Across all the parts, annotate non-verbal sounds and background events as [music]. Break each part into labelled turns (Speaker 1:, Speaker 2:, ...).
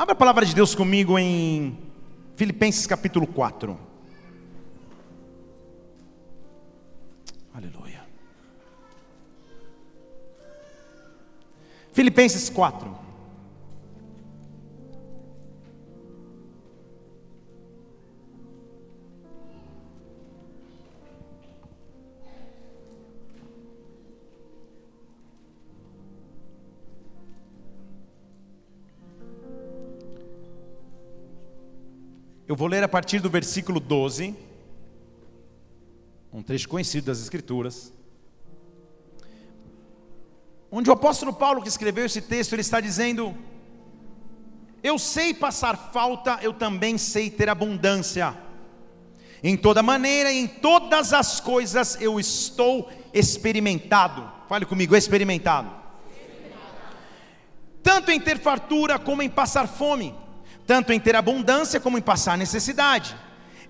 Speaker 1: Abra a palavra de Deus comigo em Filipenses capítulo 4. Aleluia. Filipenses 4. Eu vou ler a partir do versículo 12, um trecho conhecido das Escrituras, onde o apóstolo Paulo que escreveu esse texto, ele está dizendo: Eu sei passar falta, eu também sei ter abundância. Em toda maneira, em todas as coisas eu estou experimentado. Fale comigo, experimentado. experimentado. Tanto em ter fartura como em passar fome tanto em ter abundância como em passar necessidade.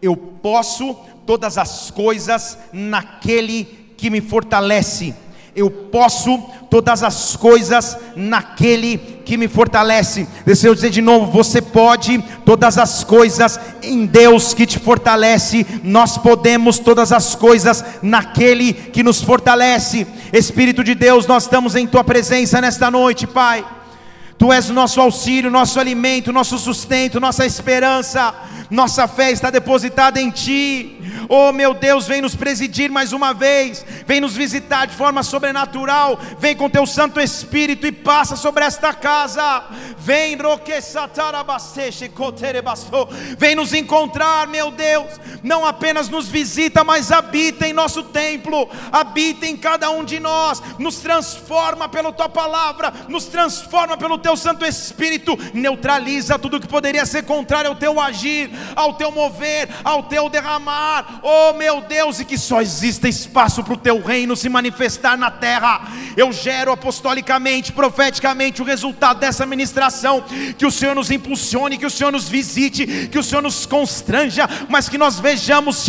Speaker 1: Eu posso todas as coisas naquele que me fortalece. Eu posso todas as coisas naquele que me fortalece. Deixa eu dizer de novo: você pode todas as coisas em Deus que te fortalece. Nós podemos todas as coisas naquele que nos fortalece. Espírito de Deus, nós estamos em tua presença nesta noite, Pai. Tu és nosso auxílio, nosso alimento, nosso sustento, nossa esperança, nossa fé está depositada em Ti. Oh meu Deus, vem nos presidir mais uma vez, vem nos visitar de forma sobrenatural, vem com Teu Santo Espírito e passa sobre esta casa. Vem, vem nos encontrar, meu Deus. Não apenas nos visita, mas habita em nosso templo, habita em cada um de nós, nos transforma pela Tua palavra, nos transforma pelo Teu Santo Espírito, neutraliza tudo que poderia ser contrário ao Teu agir, ao Teu mover, ao Teu derramar oh meu Deus, e que só exista espaço para o teu reino se manifestar na terra. Eu gero apostolicamente, profeticamente o resultado dessa ministração. Que o Senhor nos impulsione, que o Senhor nos visite, que o Senhor nos constranja, mas que nós vejamos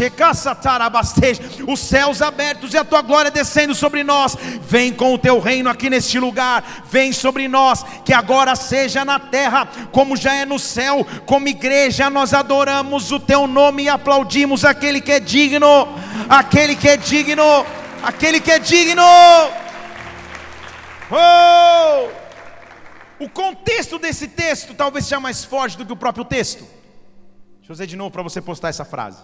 Speaker 1: os céus abertos e a tua glória descendo sobre nós. Vem com o teu reino aqui neste lugar, vem sobre nós, que agora seja na terra, como já é no céu, como igreja nós adoramos o teu nome e aplaudimos aquele que é digno, aquele que é digno, aquele que é digno. Oh! O contexto desse texto talvez seja mais forte do que o próprio texto. Deixa eu dizer de novo para você postar essa frase.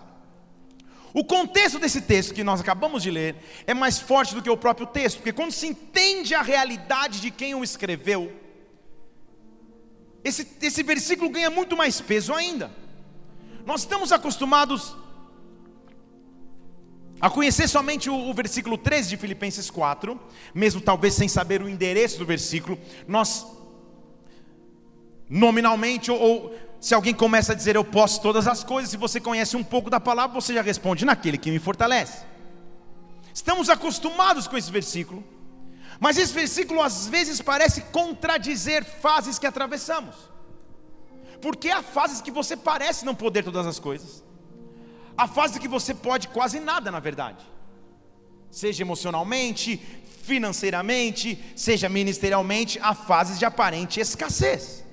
Speaker 1: O contexto desse texto que nós acabamos de ler é mais forte do que o próprio texto, porque quando se entende a realidade de quem o escreveu, esse, esse versículo ganha muito mais peso ainda. Nós estamos acostumados a conhecer somente o, o, versículo 13 de Filipenses 4, mesmo talvez sem saber o endereço do versículo, nós, nominalmente, ou, ou se alguém começa a dizer eu posso todas as coisas, se você conhece um pouco da palavra, você já responde naquele que me fortalece. Estamos acostumados com esse versículo, mas esse versículo às vezes parece contradizer fases que atravessamos, porque há fases que você parece não poder todas as coisas a fase que você pode quase nada, na verdade. Seja emocionalmente, financeiramente, seja ministerialmente, há fases de aparente escassez.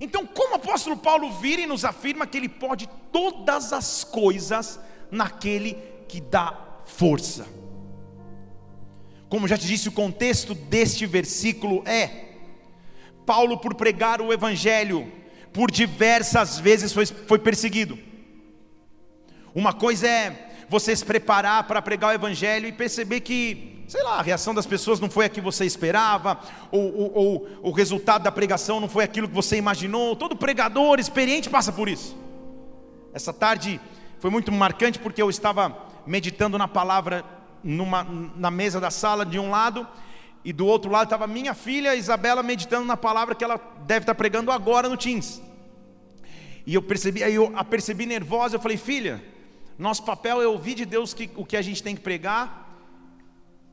Speaker 1: Então, como o apóstolo Paulo vira e nos afirma que ele pode todas as coisas naquele que dá força. Como já te disse, o contexto deste versículo é: Paulo, por pregar o evangelho, por diversas vezes foi, foi perseguido. Uma coisa é você se preparar para pregar o Evangelho e perceber que, sei lá, a reação das pessoas não foi a que você esperava, ou, ou, ou o resultado da pregação não foi aquilo que você imaginou. Todo pregador experiente passa por isso. Essa tarde foi muito marcante porque eu estava meditando na palavra numa, na mesa da sala de um lado, e do outro lado estava minha filha Isabela meditando na palavra que ela deve estar pregando agora no Teams. E eu percebi, aí eu a percebi nervosa, eu falei, filha, nosso papel é ouvir de Deus que, o que a gente tem que pregar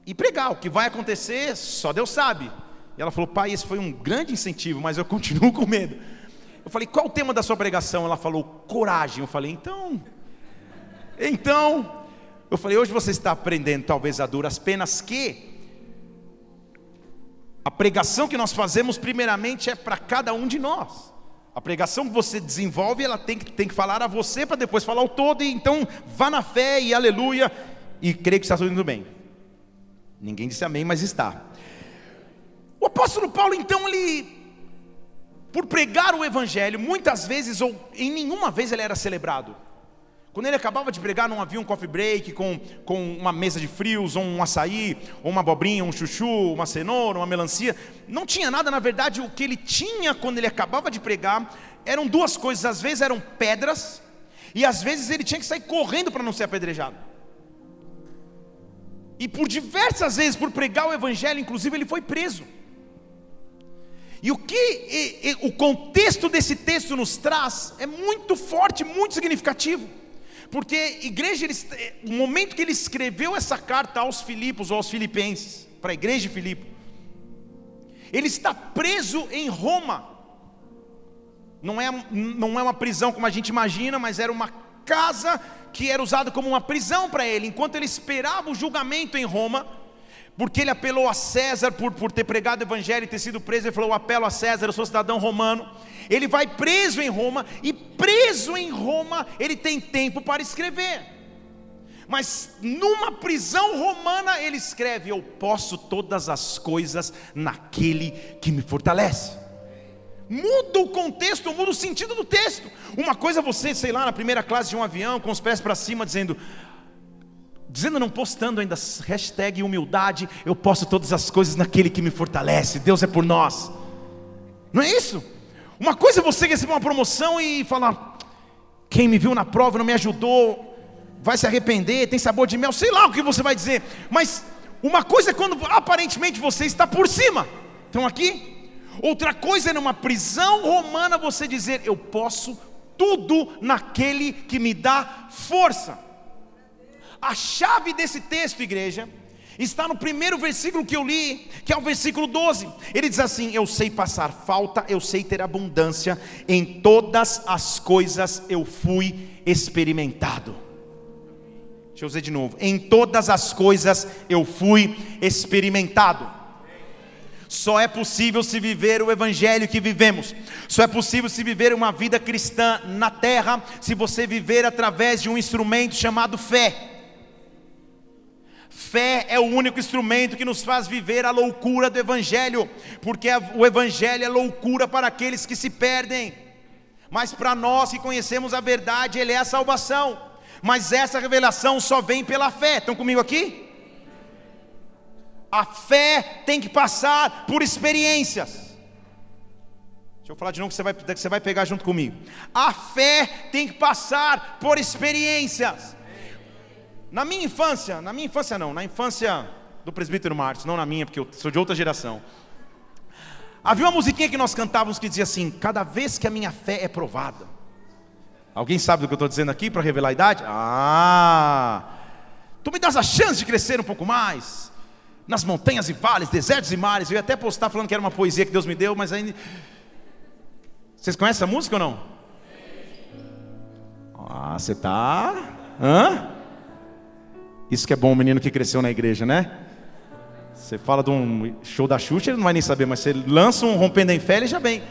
Speaker 1: e pregar. O que vai acontecer, só Deus sabe. E ela falou, pai, esse foi um grande incentivo, mas eu continuo [laughs] com medo. Eu falei, qual o tema da sua pregação? Ela falou, coragem. Eu falei, então. Então. Eu falei, hoje você está aprendendo, talvez a duras penas, que a pregação que nós fazemos, primeiramente, é para cada um de nós. A pregação que você desenvolve, ela tem que, tem que falar a você para depois falar o todo, e então vá na fé e aleluia, e creio que está tudo indo bem. Ninguém disse amém, mas está. O apóstolo Paulo, então, ele, por pregar o evangelho, muitas vezes, ou em nenhuma vez ele era celebrado. Quando ele acabava de pregar, não havia um coffee break com, com uma mesa de frios, ou um açaí, ou uma abobrinha, um chuchu, uma cenoura, uma melancia. Não tinha nada, na verdade, o que ele tinha quando ele acabava de pregar eram duas coisas. Às vezes eram pedras, e às vezes ele tinha que sair correndo para não ser apedrejado. E por diversas vezes, por pregar o evangelho, inclusive, ele foi preso. E o que e, e, o contexto desse texto nos traz é muito forte, muito significativo. Porque igreja, ele, o momento que ele escreveu essa carta aos Filipos ou aos Filipenses, para a igreja de Filipe, ele está preso em Roma. Não é, não é uma prisão como a gente imagina, mas era uma casa que era usada como uma prisão para ele. Enquanto ele esperava o julgamento em Roma, porque ele apelou a César por, por ter pregado o evangelho e ter sido preso, ele falou: Eu apelo a César, eu sou cidadão romano. Ele vai preso em Roma, e preso em Roma, ele tem tempo para escrever. Mas numa prisão romana, ele escreve: Eu posso todas as coisas naquele que me fortalece. Muda o contexto, muda o sentido do texto. Uma coisa é você, sei lá, na primeira classe de um avião, com os pés para cima, dizendo: dizendo não postando ainda hashtag humildade, eu posso todas as coisas naquele que me fortalece, Deus é por nós. Não é isso? Uma coisa é você receber uma promoção e falar, quem me viu na prova não me ajudou, vai se arrepender, tem sabor de mel, sei lá o que você vai dizer, mas uma coisa é quando aparentemente você está por cima, estão aqui? Outra coisa é numa prisão romana você dizer, eu posso tudo naquele que me dá força. A chave desse texto, igreja, está no primeiro versículo que eu li, que é o versículo 12. Ele diz assim: Eu sei passar falta, eu sei ter abundância, em todas as coisas eu fui experimentado. Deixa eu dizer de novo: Em todas as coisas eu fui experimentado. Só é possível se viver o evangelho que vivemos. Só é possível se viver uma vida cristã na terra se você viver através de um instrumento chamado fé. Fé é o único instrumento que nos faz viver a loucura do Evangelho, porque o Evangelho é loucura para aqueles que se perdem, mas para nós que conhecemos a verdade, Ele é a salvação. Mas essa revelação só vem pela fé. Estão comigo aqui? A fé tem que passar por experiências. Deixa eu falar de novo que você vai, que você vai pegar junto comigo. A fé tem que passar por experiências. Na minha infância, na minha infância não, na infância do presbítero Marcos, não na minha, porque eu sou de outra geração. Havia uma musiquinha que nós cantávamos que dizia assim: Cada vez que a minha fé é provada. Alguém sabe do que eu estou dizendo aqui para revelar a idade? Ah! Tu me das a chance de crescer um pouco mais. Nas montanhas e vales, desertos e mares. Eu ia até postar falando que era uma poesia que Deus me deu, mas ainda. Vocês conhecem essa música ou não? Ah, você tá. Hã? Isso que é bom, menino que cresceu na igreja, né? Você fala de um show da Xuxa, ele não vai nem saber, mas você lança um rompendo em fé, ele já vem.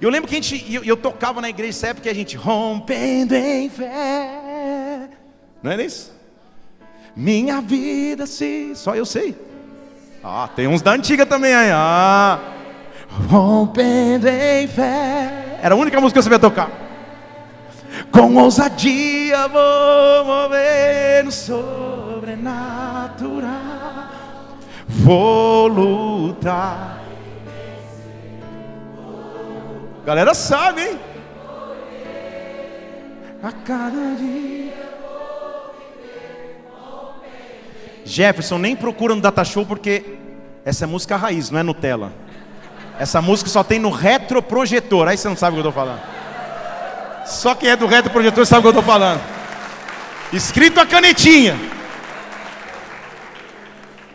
Speaker 1: Eu lembro que a gente, eu, eu tocava na igreja sempre que a gente rompendo em fé. Não é isso? Minha vida se. Só eu sei. Ah, tem uns da antiga também aí. Ah. Rompendo em fé. Era a única música que eu sabia tocar. Com ousadia vou mover no sobrenatural. Vou lutar. Galera sabe, hein? A cada dia. Jefferson, nem procura no data show porque essa é música raiz, não é Nutella. Essa música só tem no retroprojetor. Aí você não sabe o que eu estou falando. Só quem é do reto projetor sabe o que eu estou falando. Escrito a canetinha.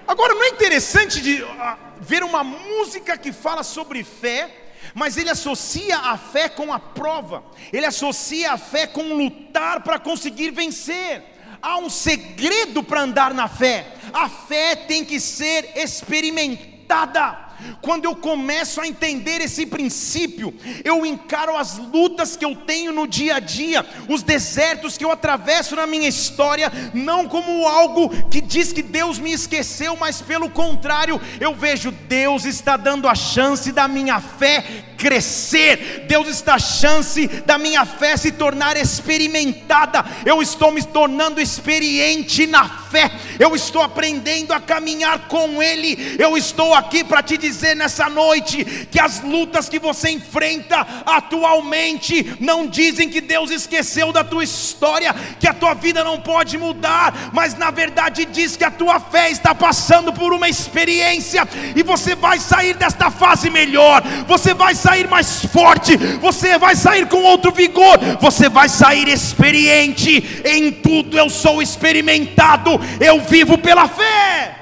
Speaker 1: Agora, não é interessante de, uh, ver uma música que fala sobre fé, mas ele associa a fé com a prova, ele associa a fé com lutar para conseguir vencer. Há um segredo para andar na fé: a fé tem que ser experimentada. Quando eu começo a entender esse princípio, eu encaro as lutas que eu tenho no dia a dia, os desertos que eu atravesso na minha história, não como algo que diz que Deus me esqueceu, mas pelo contrário, eu vejo Deus está dando a chance da minha fé crescer, Deus está a chance da minha fé se tornar experimentada, eu estou me tornando experiente na fé, eu estou aprendendo a caminhar com Ele, eu estou aqui para te dizer nessa noite que as lutas que você enfrenta atualmente não dizem que Deus esqueceu da tua história, que a tua vida não pode mudar, mas na verdade diz que a tua fé está passando por uma experiência e você vai sair desta fase melhor, você vai sair sair mais forte, você vai sair com outro vigor, você vai sair experiente. Em tudo eu sou experimentado, eu vivo pela fé.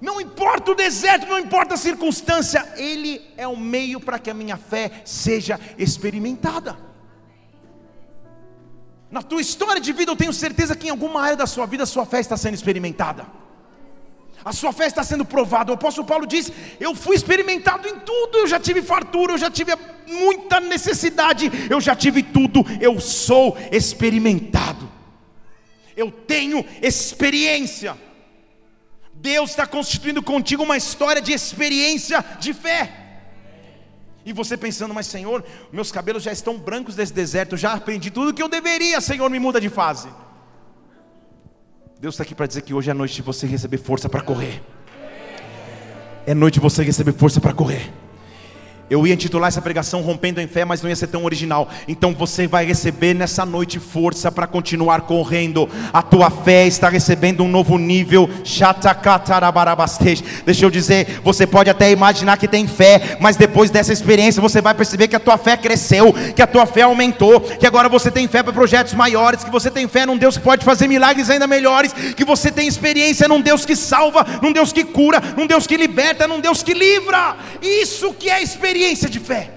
Speaker 1: Não importa o deserto, não importa a circunstância, Ele é o meio para que a minha fé seja experimentada. Na tua história de vida, eu tenho certeza que em alguma área da sua vida, a sua fé está sendo experimentada a sua fé está sendo provada. O apóstolo Paulo diz: Eu fui experimentado em tudo, eu já tive fartura, eu já tive muita necessidade, eu já tive tudo, eu sou experimentado, eu tenho experiência. Deus está constituindo contigo uma história de experiência de fé. E você pensando, mas Senhor, meus cabelos já estão brancos desse deserto, já aprendi tudo que eu deveria, Senhor, me muda de fase. Deus está aqui para dizer que hoje é noite de você receber força para correr. É noite de você receber força para correr. Eu ia intitular essa pregação Rompendo em Fé, mas não ia ser tão original. Então você vai receber nessa noite força para continuar correndo. A tua fé está recebendo um novo nível. Deixa eu dizer, você pode até imaginar que tem fé, mas depois dessa experiência você vai perceber que a tua fé cresceu, que a tua fé aumentou, que agora você tem fé para projetos maiores, que você tem fé num Deus que pode fazer milagres ainda melhores, que você tem experiência num Deus que salva, num Deus que cura, num Deus que liberta, num Deus que livra. Isso que é experiência experiência de fé.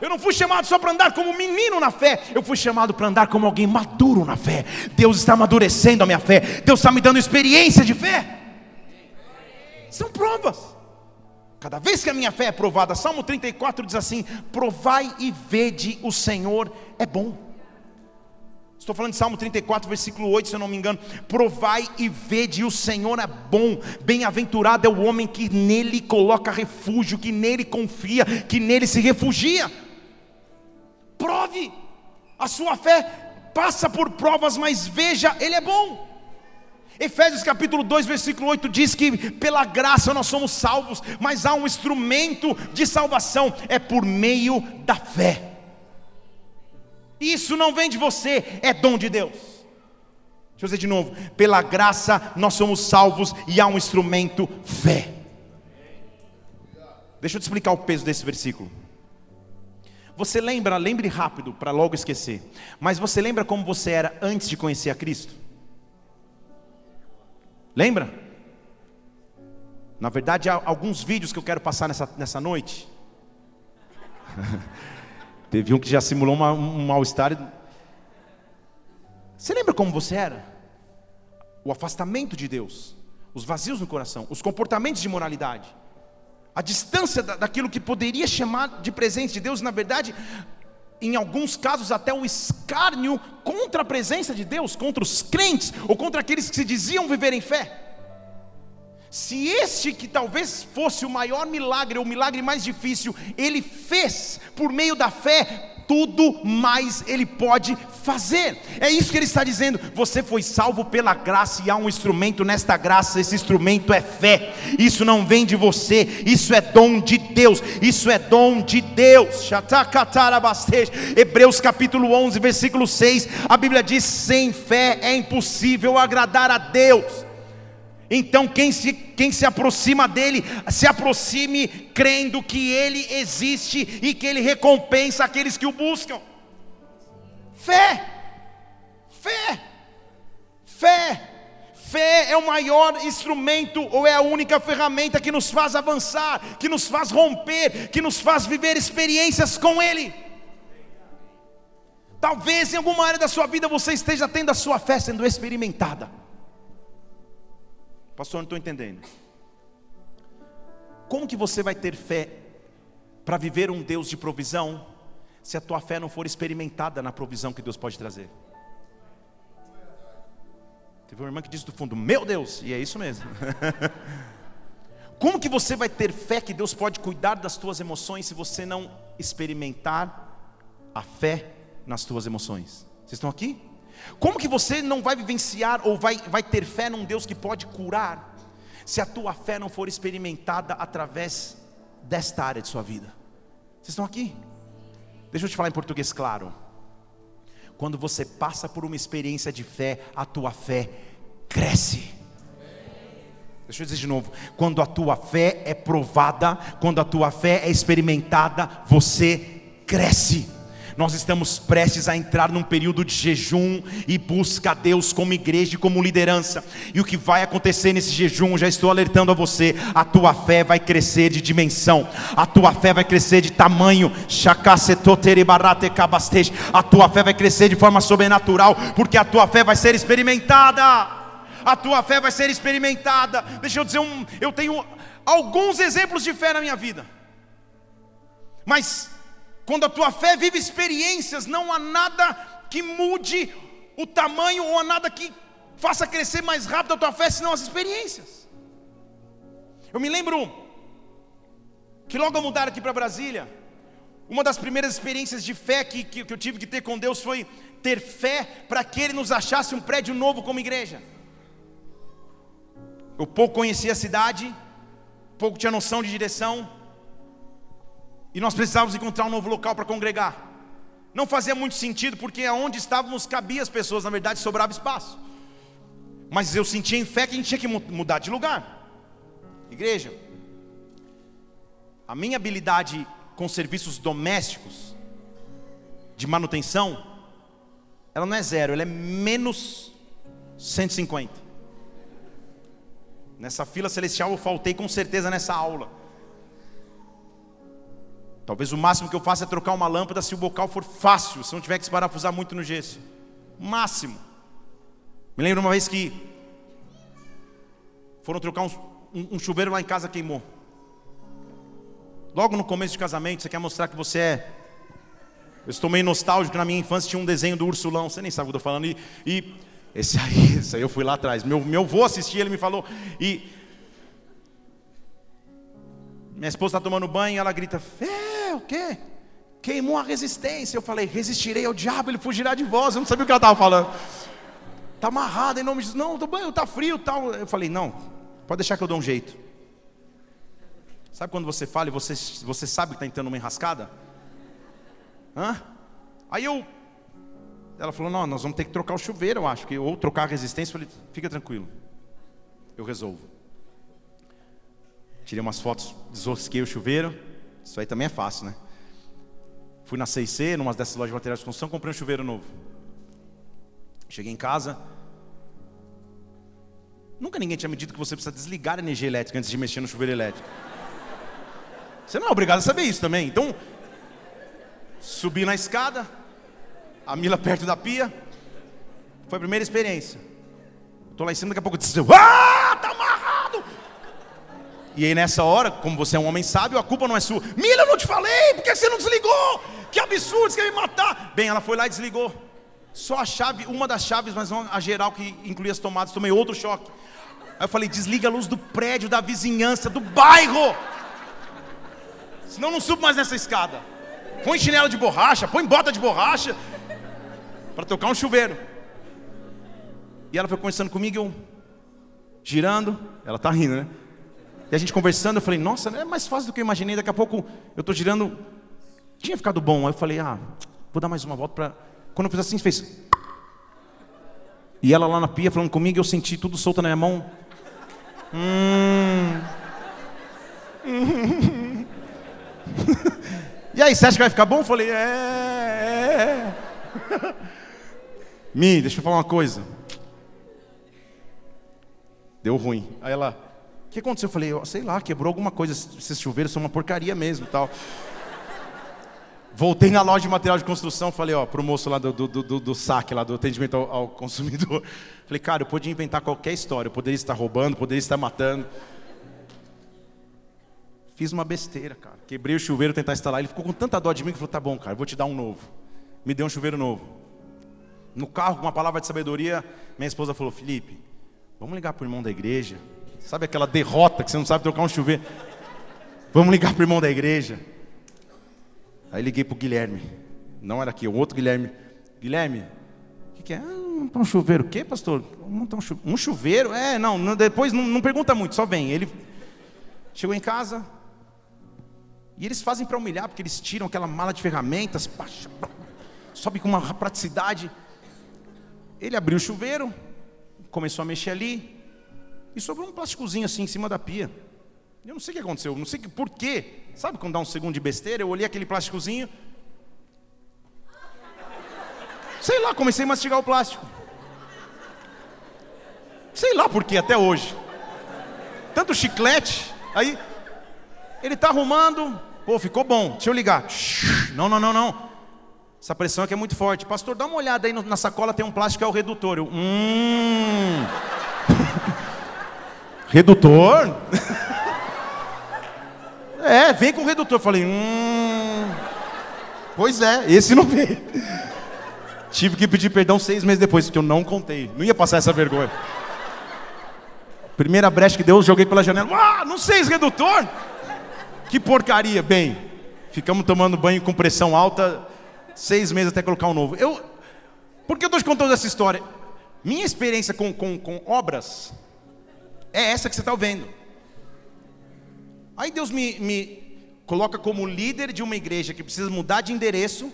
Speaker 1: Eu não fui chamado só para andar como menino na fé, eu fui chamado para andar como alguém maduro na fé. Deus está amadurecendo a minha fé, Deus está me dando experiência de fé. São provas. Cada vez que a minha fé é provada, Salmo 34 diz assim: Provai e vede, o Senhor é bom. Estou falando de Salmo 34, versículo 8, se eu não me engano. Provai e vede, o Senhor é bom. Bem-aventurado é o homem que nele coloca refúgio, que nele confia, que nele se refugia. Prove, a sua fé passa por provas, mas veja, ele é bom. Efésios capítulo 2, versículo 8 diz que pela graça nós somos salvos, mas há um instrumento de salvação, é por meio da fé. Isso não vem de você, é dom de Deus. Deixa eu dizer de novo: pela graça nós somos salvos e há um instrumento, fé. Deixa eu te explicar o peso desse versículo. Você lembra, lembre rápido para logo esquecer, mas você lembra como você era antes de conhecer a Cristo? Lembra? Na verdade, há alguns vídeos que eu quero passar nessa, nessa noite. [laughs] Teve um que já simulou uma, um mal-estar. Você lembra como você era? O afastamento de Deus, os vazios no coração, os comportamentos de moralidade, a distância daquilo que poderia chamar de presente de Deus, na verdade, em alguns casos até o escárnio contra a presença de Deus, contra os crentes ou contra aqueles que se diziam viver em fé. Se este que talvez fosse o maior milagre, o milagre mais difícil, ele fez por meio da fé, tudo mais ele pode fazer. É isso que ele está dizendo. Você foi salvo pela graça e há um instrumento nesta graça, esse instrumento é fé. Isso não vem de você, isso é dom de Deus. Isso é dom de Deus. Hebreus capítulo 11, versículo 6. A Bíblia diz: "Sem fé é impossível agradar a Deus". Então, quem se, quem se aproxima dele, se aproxime crendo que ele existe e que ele recompensa aqueles que o buscam. Fé, fé, fé. Fé é o maior instrumento ou é a única ferramenta que nos faz avançar, que nos faz romper, que nos faz viver experiências com Ele. Talvez em alguma área da sua vida você esteja tendo a sua fé sendo experimentada. Pastor, não estou entendendo. Como que você vai ter fé para viver um Deus de provisão se a tua fé não for experimentada na provisão que Deus pode trazer? Teve uma irmã que disse do fundo: Meu Deus, e é isso mesmo. [laughs] Como que você vai ter fé que Deus pode cuidar das tuas emoções se você não experimentar a fé nas tuas emoções? Vocês estão aqui? Como que você não vai vivenciar ou vai, vai ter fé num Deus que pode curar se a tua fé não for experimentada através desta área de sua vida? Vocês estão aqui? Deixa eu te falar em português claro. Quando você passa por uma experiência de fé, a tua fé cresce. Deixa eu dizer de novo: quando a tua fé é provada, quando a tua fé é experimentada, você cresce. Nós estamos prestes a entrar num período de jejum e busca a Deus como igreja e como liderança. E o que vai acontecer nesse jejum, já estou alertando a você, a tua fé vai crescer de dimensão, a tua fé vai crescer de tamanho. A tua fé vai crescer de forma sobrenatural, porque a tua fé vai ser experimentada a tua fé vai ser experimentada. Deixa eu dizer um, eu tenho alguns exemplos de fé na minha vida. Mas quando a tua fé vive experiências, não há nada que mude o tamanho ou há nada que faça crescer mais rápido a tua fé, senão as experiências. Eu me lembro que logo ao mudar aqui para Brasília, uma das primeiras experiências de fé que, que, que eu tive que ter com Deus foi ter fé para que Ele nos achasse um prédio novo como igreja. Eu pouco conhecia a cidade, pouco tinha noção de direção, e nós precisávamos encontrar um novo local para congregar. Não fazia muito sentido, porque aonde estávamos cabia as pessoas, na verdade sobrava espaço. Mas eu sentia em fé que a gente tinha que mudar de lugar. Igreja, a minha habilidade com serviços domésticos, de manutenção, ela não é zero, ela é menos 150. Nessa fila celestial eu faltei com certeza nessa aula. Talvez o máximo que eu faça é trocar uma lâmpada se o bocal for fácil, se não tiver que se parafusar muito no gesso. Máximo. Me lembro uma vez que foram trocar um, um, um chuveiro lá em casa queimou. Logo no começo de casamento, você quer mostrar que você é. Eu estou meio nostálgico, na minha infância tinha um desenho do ursulão, você nem sabe o que eu estou falando. E, e esse aí, [laughs] esse aí eu fui lá atrás. Meu, meu avô assistia, ele me falou. E minha esposa está tomando banho e ela grita: É, o quê? Queimou a resistência. Eu falei: Resistirei ao diabo, ele fugirá de vós. Eu não sabia o que ela estava falando. Está amarrado em nome de Jesus. Não, o banho está frio tal. Eu falei: Não, pode deixar que eu dou um jeito. Sabe quando você fala e você, você sabe que está entrando uma enrascada? Hã? Aí eu ela falou: Não, nós vamos ter que trocar o chuveiro, eu acho, que, ou trocar a resistência. Eu falei: Fica tranquilo, eu resolvo. Tirei umas fotos, desosquei o chuveiro. Isso aí também é fácil, né? Fui na CIC, numa dessas lojas de materiais de construção, comprei um chuveiro novo. Cheguei em casa. Nunca ninguém tinha me dito que você precisa desligar a energia elétrica antes de mexer no chuveiro elétrico. Você não é obrigado a saber isso também. Então, subi na escada, a Mila perto da pia. Foi a primeira experiência. Estou lá em cima, daqui a pouco disse, ah, tá. E aí nessa hora, como você é um homem sábio, a culpa não é sua. Mila, eu não te falei, por que você não desligou? Que absurdo, você quer me matar. Bem, ela foi lá e desligou. Só a chave, uma das chaves, mas não a geral que incluía as tomadas, tomei outro choque. Aí eu falei, desliga a luz do prédio, da vizinhança, do bairro. Senão não subo mais nessa escada. Põe chinelo de borracha, põe bota de borracha para tocar um chuveiro. E ela foi conversando comigo, eu girando, ela tá rindo, né? E a gente conversando, eu falei, nossa, é mais fácil do que eu imaginei. Daqui a pouco eu tô girando, tinha ficado bom. Aí eu falei, ah, vou dar mais uma volta para. Quando eu fiz assim, fez. E ela lá na pia falando comigo, eu senti tudo solto na minha mão. Hum. [laughs] e aí, você acha que vai ficar bom? Eu falei, é. é. é. [laughs] Mi, deixa eu falar uma coisa. Deu ruim. Aí ela, o que aconteceu? Eu falei, sei lá, quebrou alguma coisa. Esses chuveiros são uma porcaria mesmo tal. Voltei na loja de material de construção, falei, ó, pro moço lá do, do, do, do saque, lá do atendimento ao, ao, consumidor. [laughs] Falei, cara, eu podia inventar qualquer história, eu poderia estar roubando, poderia estar matando. Fiz uma besteira, cara. Quebrei o chuveiro, tentar instalar. Ele ficou com tanta dó de mim que falou: tá bom, cara, vou te dar um novo. Me deu um chuveiro novo. No carro, com uma palavra de sabedoria, minha esposa falou: Felipe, vamos ligar para o irmão da igreja. Sabe aquela derrota que você não sabe trocar um chuveiro? Vamos ligar para o irmão da igreja. Aí liguei para o Guilherme. Não era aqui, o outro Guilherme. Guilherme, o que, que, é? Ah, um chuveiro. O quê, pastor? Um chuveiro? É, não, depois não, não pergunta muito, só vem. Ele chegou em casa. E eles fazem para humilhar, porque eles tiram aquela mala de ferramentas, sobe com uma praticidade. Ele abriu o chuveiro, começou a mexer ali, e sobrou um plásticozinho assim em cima da pia. Eu não sei o que aconteceu, não sei por quê. Sabe quando dá um segundo de besteira? Eu olhei aquele plásticozinho. Sei lá, comecei a mastigar o plástico. Sei lá por quê, até hoje. Tanto chiclete. Aí, ele está arrumando. Pô, ficou bom. Deixa eu ligar. Não, não, não, não. Essa pressão aqui é muito forte. Pastor, dá uma olhada aí na sacola, tem um plástico é o redutor. Eu, hum. Redutor? [laughs] é, vem com o redutor. Falei, hum. Pois é, esse não veio. Tive que pedir perdão seis meses depois, porque eu não contei. Não ia passar essa vergonha. Primeira brecha que deu, joguei pela janela. Ah, não sei redutor. Que porcaria. Bem, ficamos tomando banho com pressão alta seis meses até colocar um novo. Eu, por que eu estou te contando essa história? Minha experiência com, com, com obras é essa que você está vendo. Aí Deus me, me coloca como líder de uma igreja que precisa mudar de endereço.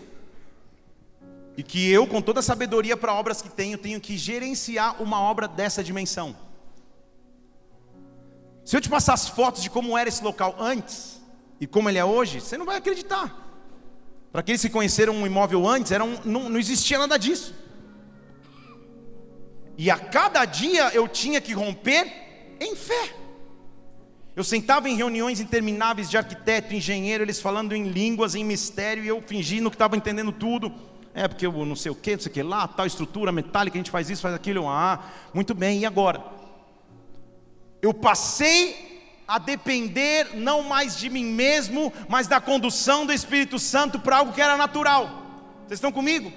Speaker 1: E que eu, com toda a sabedoria para obras que tenho, tenho que gerenciar uma obra dessa dimensão. Se eu te passar as fotos de como era esse local antes e como ele é hoje, você não vai acreditar. Para aqueles que conheceram um imóvel antes, era um, não, não existia nada disso. E a cada dia eu tinha que romper em fé. Eu sentava em reuniões intermináveis de arquiteto, engenheiro, eles falando em línguas, em mistério, e eu fingindo que estava entendendo tudo. É porque eu não sei o que, não sei o que lá, tal estrutura metálica, a gente faz isso, faz aquilo. Ah, muito bem, e agora? Eu passei a depender não mais de mim mesmo, mas da condução do Espírito Santo para algo que era natural. Vocês estão comigo?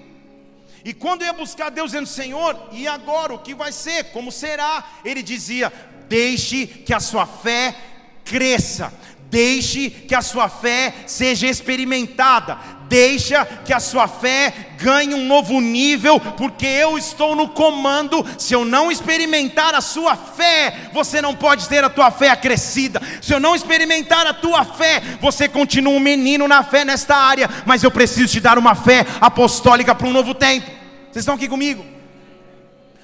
Speaker 1: E quando eu ia buscar Deus dizendo, Senhor, e agora o que vai ser? Como será? Ele dizia: Deixe que a sua fé cresça, deixe que a sua fé seja experimentada, Deixa que a sua fé ganhe um novo nível, porque eu estou no comando. Se eu não experimentar a sua fé, você não pode ter a tua fé acrescida. Se eu não experimentar a tua fé, você continua um menino na fé nesta área, mas eu preciso te dar uma fé apostólica para um novo tempo. Vocês estão aqui comigo?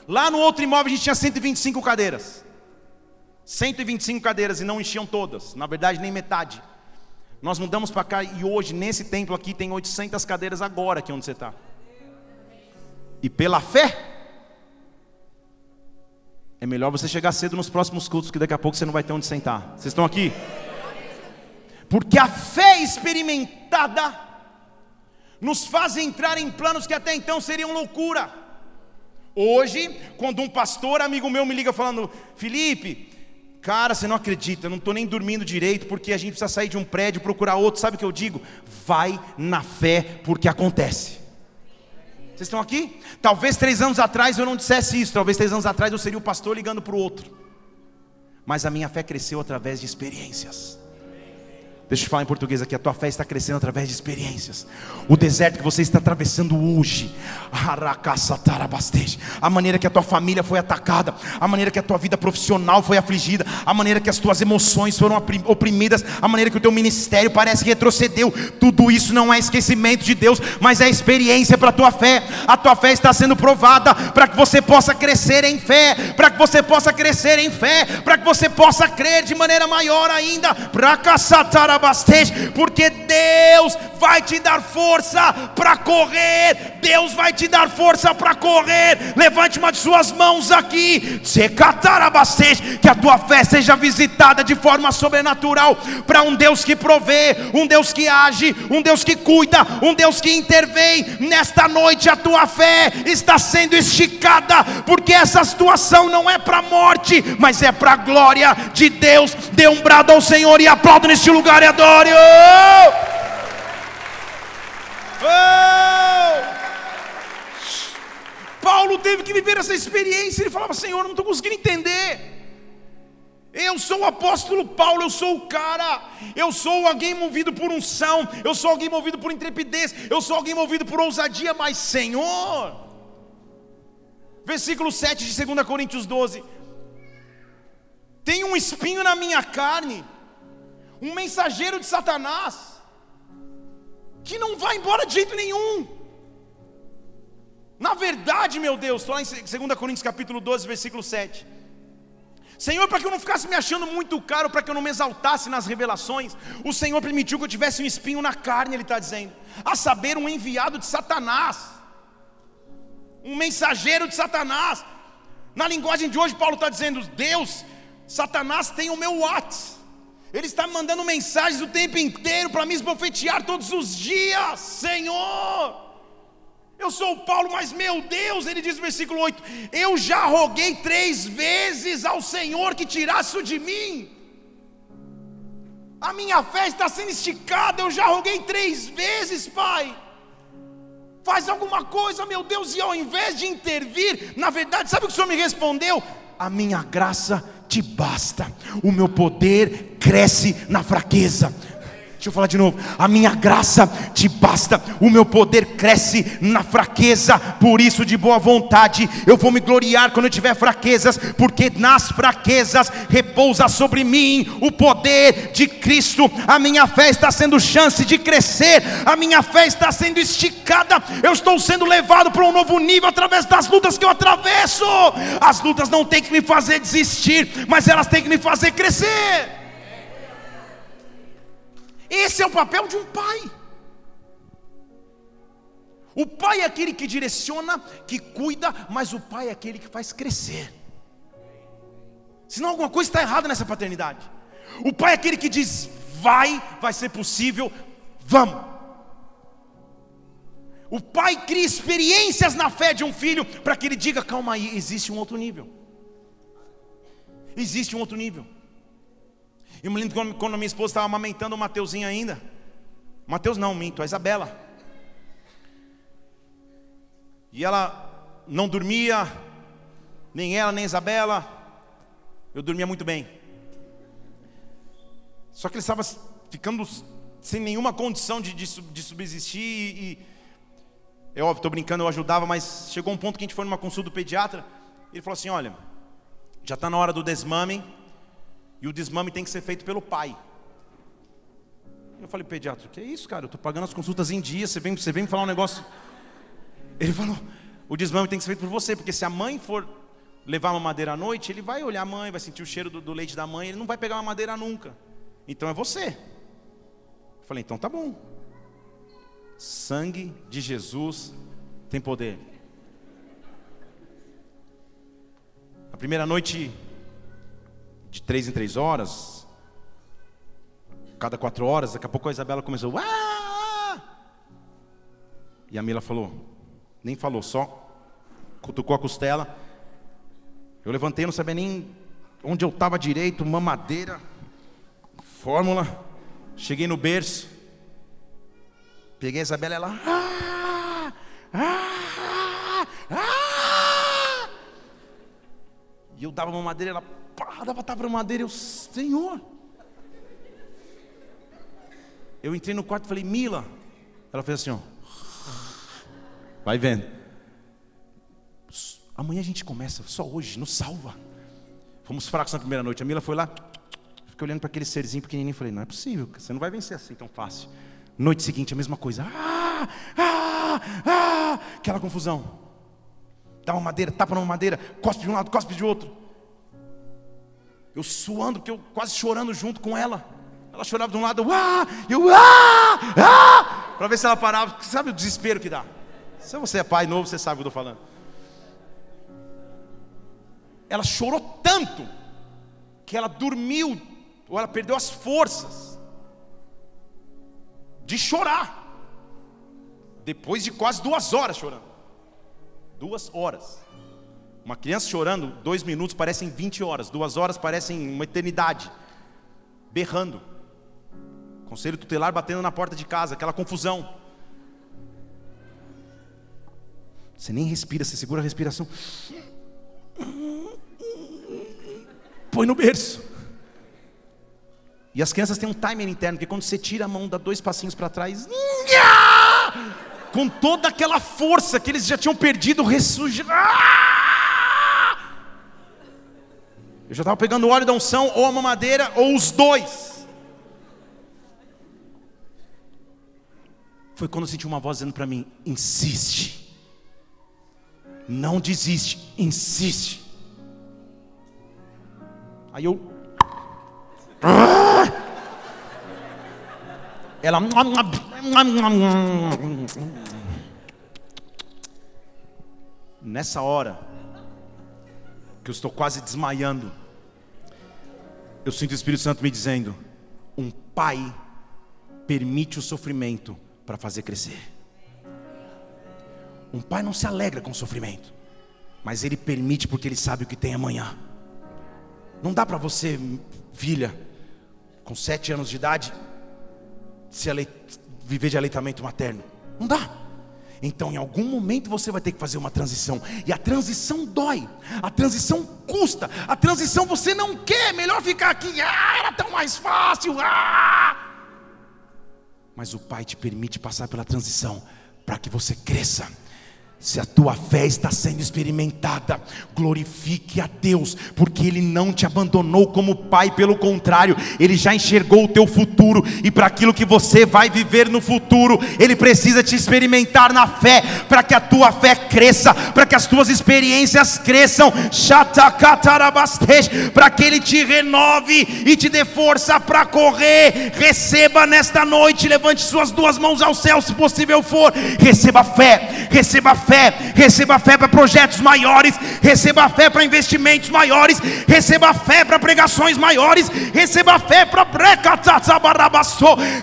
Speaker 1: Lá no outro imóvel a gente tinha 125 cadeiras. 125 cadeiras e não enchiam todas, na verdade nem metade. Nós mudamos para cá e hoje, nesse templo aqui, tem 800 cadeiras agora aqui onde você está. E pela fé, é melhor você chegar cedo nos próximos cultos, que daqui a pouco você não vai ter onde sentar. Vocês estão aqui? Porque a fé experimentada nos faz entrar em planos que até então seriam loucura. Hoje, quando um pastor amigo meu me liga falando, Felipe, Cara, você não acredita, eu não estou nem dormindo direito porque a gente precisa sair de um prédio, procurar outro. Sabe o que eu digo? Vai na fé, porque acontece. Vocês estão aqui? Talvez três anos atrás eu não dissesse isso, talvez três anos atrás eu seria o pastor ligando para o outro. Mas a minha fé cresceu através de experiências. Deixa eu falar em português aqui, a tua fé está crescendo através de experiências. O deserto que você está atravessando hoje, a maneira que a tua família foi atacada, a maneira que a tua vida profissional foi afligida, a maneira que as tuas emoções foram oprimidas, a maneira que o teu ministério parece que retrocedeu, tudo isso não é esquecimento de Deus, mas é experiência para a tua fé. A tua fé está sendo provada para que você possa crescer em fé, para que você possa crescer em fé, para que você possa crer de maneira maior ainda. Para caçatar porque Deus vai te dar força para correr. Deus vai te dar força para correr. Levante uma de suas mãos aqui, que a tua fé seja visitada de forma sobrenatural para um Deus que provê, um Deus que age, um Deus que cuida, um Deus que intervém. Nesta noite a tua fé está sendo esticada, porque essa situação não é para morte, mas é para a glória de Deus. Dê um brado ao Senhor e aplauda neste lugar e adore. Oh! Oh! Paulo teve que viver essa experiência. Ele falava: Senhor, não estou conseguindo entender. Eu sou o apóstolo Paulo, eu sou o cara, eu sou alguém movido por unção, eu sou alguém movido por intrepidez, eu sou alguém movido por ousadia, mas Senhor, versículo 7 de 2 Coríntios 12: tem um espinho na minha carne, um mensageiro de Satanás, que não vai embora de jeito nenhum. Na verdade, meu Deus, estou lá em 2 Coríntios capítulo 12, versículo 7. Senhor, para que eu não ficasse me achando muito caro, para que eu não me exaltasse nas revelações, o Senhor permitiu que eu tivesse um espinho na carne, Ele está dizendo, a saber, um enviado de Satanás, um mensageiro de Satanás. Na linguagem de hoje, Paulo está dizendo: Deus, Satanás tem o meu WhatsApp, ele está me mandando mensagens o tempo inteiro para me esbofetear todos os dias, Senhor. Eu sou o Paulo, mas meu Deus, ele diz no versículo 8: Eu já roguei três vezes ao Senhor que tirasse isso de mim. A minha fé está sendo esticada, eu já roguei três vezes, Pai. Faz alguma coisa, meu Deus, e ao invés de intervir, na verdade, sabe o que o Senhor me respondeu? A minha graça te basta, o meu poder cresce na fraqueza. Deixa eu falar de novo. A minha graça te basta, o meu poder cresce na fraqueza, por isso, de boa vontade, eu vou me gloriar quando eu tiver fraquezas, porque nas fraquezas repousa sobre mim o poder de Cristo. A minha fé está sendo chance de crescer, a minha fé está sendo esticada, eu estou sendo levado para um novo nível através das lutas que eu atravesso. As lutas não têm que me fazer desistir, mas elas têm que me fazer crescer. Esse é o papel de um pai. O pai é aquele que direciona, que cuida, mas o pai é aquele que faz crescer. Senão alguma coisa está errada nessa paternidade. O pai é aquele que diz: vai, vai ser possível, vamos. O pai cria experiências na fé de um filho para que ele diga: calma aí, existe um outro nível. Existe um outro nível. Eu me lembro quando, minha esposa estava amamentando o Mateuzinho ainda. Mateus não, minto, a Isabela. E ela não dormia, nem ela, nem Isabela. Eu dormia muito bem. Só que ele estava ficando sem nenhuma condição de, de, de subsistir. E, e, é óbvio, estou brincando, eu ajudava, mas chegou um ponto que a gente foi numa consulta do pediatra. Ele falou assim: Olha, já está na hora do desmame e o desmame tem que ser feito pelo pai. Eu falei, pediatra, que é isso, cara? Eu estou pagando as consultas em dia, você vem, você vem me falar um negócio. Ele falou, o desmame tem que ser feito por você, porque se a mãe for levar uma madeira à noite, ele vai olhar a mãe, vai sentir o cheiro do, do leite da mãe, ele não vai pegar uma madeira nunca. Então é você. Eu falei, então tá bom. Sangue de Jesus tem poder. A primeira noite de três em três horas, cada quatro horas, daqui a pouco a Isabela começou, Uá! e a Mila falou, nem falou, só cutucou a costela. Eu levantei, não sabia nem onde eu estava direito, mamadeira, fórmula. Cheguei no berço, peguei a Isabela, ela, ah, ah, ah. e eu dava mamadeira, ela pá, dava tapa na madeira. Eu, Senhor. Eu entrei no quarto e falei, Mila. Ela fez assim, ó. Vai vendo. Amanhã a gente começa, só hoje, nos salva. Fomos fracos na primeira noite. A Mila foi lá, fiquei olhando para aquele serzinho pequenininho e falei, não é possível, você não vai vencer assim tão fácil. Noite seguinte, a mesma coisa. Ah, ah, ah, aquela confusão. Dá uma madeira, tapa numa madeira, cospe de um lado, cospe de outro. Eu suando, porque eu quase chorando junto com ela. Ela chorava de um lado, ah, eu, ah, ah, para ver se ela parava. Sabe o desespero que dá? Se você é pai novo, você sabe o que eu estou falando. Ela chorou tanto que ela dormiu, ou ela perdeu as forças de chorar. Depois de quase duas horas chorando. Duas horas. Uma criança chorando, dois minutos parecem 20 horas, duas horas parecem uma eternidade. Berrando. Conselho tutelar batendo na porta de casa, aquela confusão. Você nem respira, você segura a respiração. Põe no berço. E as crianças têm um timer interno, que quando você tira a mão, dá dois passinhos para trás [laughs] com toda aquela força que eles já tinham perdido, ressurge. Ah! Eu já estava pegando o óleo da unção, ou a mamadeira, ou os dois. Foi quando eu senti uma voz dizendo para mim: insiste, não desiste, insiste. Aí eu. Ah! Ela. Nessa hora, que eu estou quase desmaiando, eu sinto o Espírito Santo me dizendo: um pai permite o sofrimento para fazer crescer. Um pai não se alegra com o sofrimento, mas ele permite porque ele sabe o que tem amanhã. Não dá para você, filha, com sete anos de idade, se viver de aleitamento materno. Não dá. Então, em algum momento você vai ter que fazer uma transição. E a transição dói. A transição custa. A transição você não quer. Melhor ficar aqui. Ah, era tão mais fácil. Ah! Mas o Pai te permite passar pela transição para que você cresça se a tua fé está sendo experimentada, glorifique a Deus, porque Ele não te abandonou como pai, pelo contrário, Ele já enxergou o teu futuro, e para aquilo que você vai viver no futuro, Ele precisa te experimentar na fé, para que a tua fé cresça, para que as tuas experiências cresçam, para que Ele te renove e te dê força para correr. Receba nesta noite, levante suas duas mãos ao céu, se possível for, receba fé, receba fé fé, receba fé para projetos maiores, receba fé para investimentos maiores, receba fé para pregações maiores, receba fé para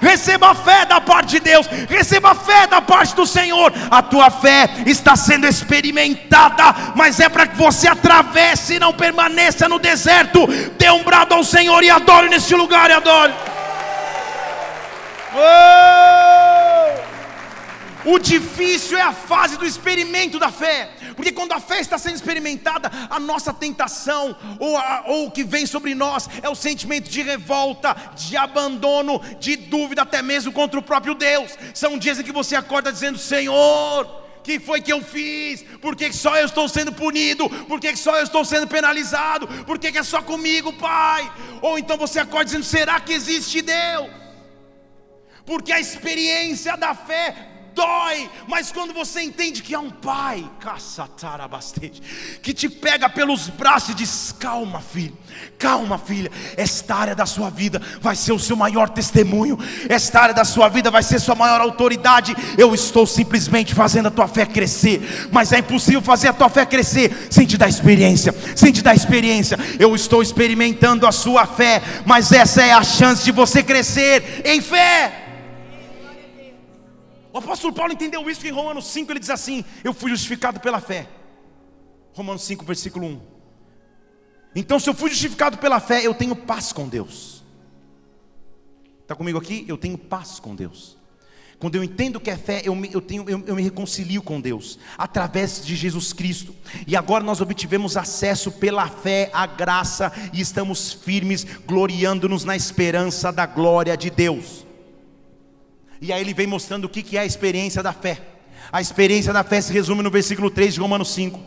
Speaker 1: receba fé da parte de Deus, receba fé da parte do Senhor. A tua fé está sendo experimentada, mas é para que você atravesse e não permaneça no deserto. Dê um brado ao Senhor e adore neste lugar e adore. Oh! O difícil é a fase do experimento da fé, porque quando a fé está sendo experimentada, a nossa tentação, ou, a, ou o que vem sobre nós, é o sentimento de revolta, de abandono, de dúvida, até mesmo contra o próprio Deus. São dias em que você acorda dizendo: Senhor, que foi que eu fiz? Por que só eu estou sendo punido? Por que só eu estou sendo penalizado? Por que é só comigo, Pai? Ou então você acorda dizendo: será que existe Deus? Porque a experiência da fé dói, mas quando você entende que há um pai, que te pega pelos braços e diz: calma, filho, calma, filha, esta área da sua vida vai ser o seu maior testemunho, esta área da sua vida vai ser sua maior autoridade. Eu estou simplesmente fazendo a tua fé crescer, mas é impossível fazer a tua fé crescer sem te dar experiência, sem te dar experiência. Eu estou experimentando a sua fé, mas essa é a chance de você crescer em fé. O apóstolo Paulo entendeu isso em Romanos 5 ele diz assim: Eu fui justificado pela fé. Romanos 5, versículo 1. Então, se eu fui justificado pela fé, eu tenho paz com Deus. Está comigo aqui? Eu tenho paz com Deus. Quando eu entendo que é fé, eu me, eu, tenho, eu, eu me reconcilio com Deus, através de Jesus Cristo. E agora nós obtivemos acesso pela fé à graça, e estamos firmes, gloriando-nos na esperança da glória de Deus. E aí ele vem mostrando o que é a experiência da fé. A experiência da fé se resume no versículo 3 de Romanos 5.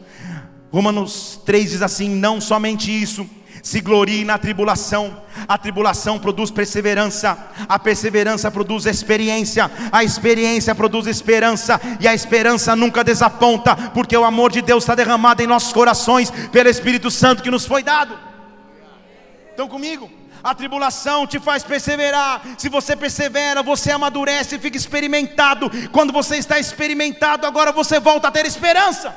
Speaker 1: Romanos 3 diz assim: Não somente isso, se glorie na tribulação, a tribulação produz perseverança, a perseverança produz experiência, a experiência produz esperança, e a esperança nunca desaponta, porque o amor de Deus está derramado em nossos corações pelo Espírito Santo que nos foi dado. Estão comigo? A tribulação te faz perseverar. Se você persevera, você amadurece e fica experimentado. Quando você está experimentado, agora você volta a ter esperança.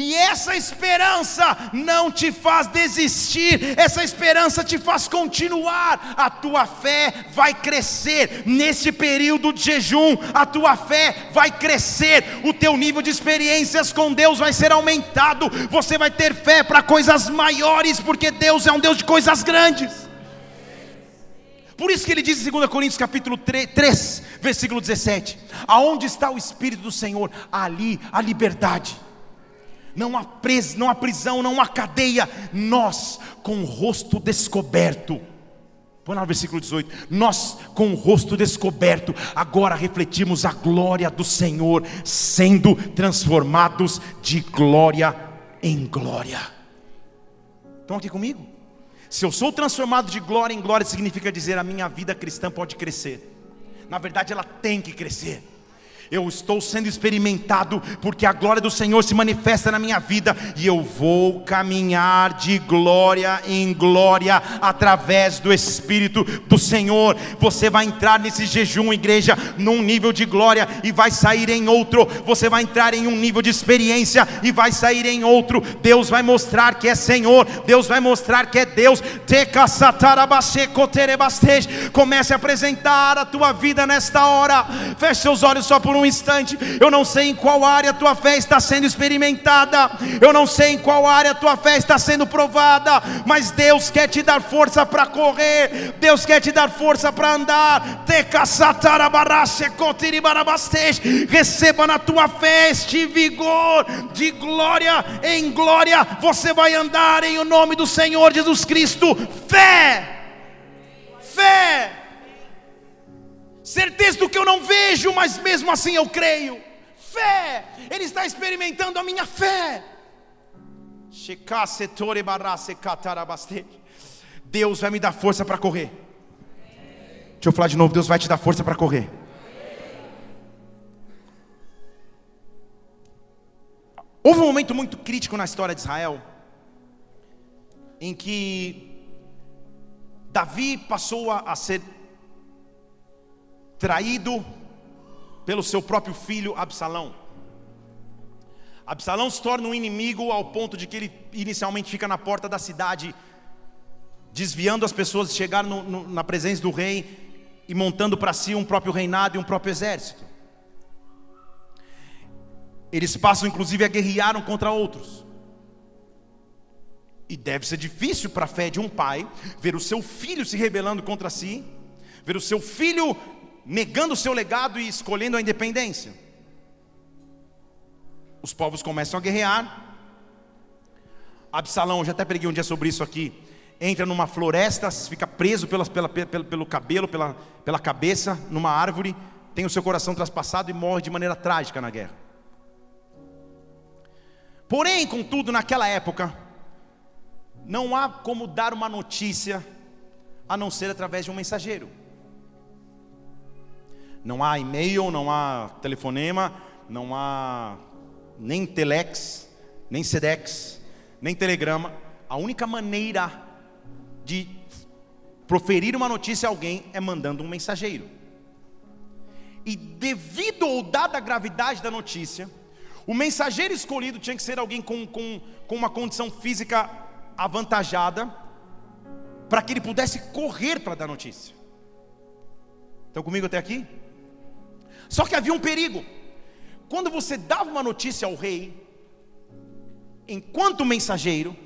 Speaker 1: E essa esperança não te faz desistir, essa esperança te faz continuar. A tua fé vai crescer nesse período de jejum, a tua fé vai crescer, o teu nível de experiências com Deus vai ser aumentado. Você vai ter fé para coisas maiores, porque Deus é um Deus de coisas grandes. Por isso que ele diz em 2 Coríntios capítulo 3, 3, versículo 17: Aonde está o Espírito do Senhor? Ali a liberdade não há, pres, não há prisão, não há cadeia. Nós, com o rosto descoberto, põe lá no versículo 18: Nós, com o rosto descoberto, agora refletimos a glória do Senhor, sendo transformados de glória em glória. Estão aqui comigo? Se eu sou transformado de glória em glória, significa dizer a minha vida cristã pode crescer. Na verdade, ela tem que crescer. Eu estou sendo experimentado porque a glória do Senhor se manifesta na minha vida e eu vou caminhar de glória em glória através do Espírito do Senhor. Você vai entrar nesse jejum, igreja, num nível de glória e vai sair em outro. Você vai entrar em um nível de experiência e vai sair em outro. Deus vai mostrar que é Senhor, Deus vai mostrar que é Deus. Comece a apresentar a tua vida nesta hora. Feche seus olhos só por um um instante. Eu não sei em qual área a tua fé está sendo experimentada. Eu não sei em qual área a tua fé está sendo provada. Mas Deus quer te dar força para correr. Deus quer te dar força para andar. Receba na tua fé este vigor de glória em glória. Você vai andar em o nome do Senhor Jesus Cristo. Fé. Fé certeza do que eu não vejo, mas mesmo assim eu creio. Fé, Ele está experimentando a minha fé. Deus vai me dar força para correr. Deixa eu falar de novo: Deus vai te dar força para correr. Houve um momento muito crítico na história de Israel, em que Davi passou a, ser traído pelo seu próprio filho Absalão. Absalão se torna um inimigo ao ponto de que ele inicialmente fica na porta da cidade, desviando as pessoas de chegar no, no, na presença do rei e montando para si um próprio reinado e um próprio exército. Eles passam inclusive a guerrear contra outros. E deve ser difícil para a fé de um pai ver o seu filho se rebelando contra si, ver o seu filho negando o seu legado e escolhendo a independência. Os povos começam a guerrear. Absalão, já até preguei um dia sobre isso aqui. Entra numa floresta, fica preso pela, pela, pelo, pelo cabelo, pela, pela cabeça, numa árvore, tem o seu coração traspassado e morre de maneira trágica na guerra. Porém, contudo, naquela época, não há como dar uma notícia a não ser através de um mensageiro. Não há e-mail, não há telefonema, não há nem telex, nem sedex, nem telegrama. A única maneira de proferir uma notícia a alguém é mandando um mensageiro. E devido ou dada a gravidade da notícia, o mensageiro escolhido tinha que ser alguém com, com, com uma condição física avantajada, para que ele pudesse correr para dar notícia. Estão comigo até aqui? Só que havia um perigo. Quando você dava uma notícia ao rei, enquanto mensageiro,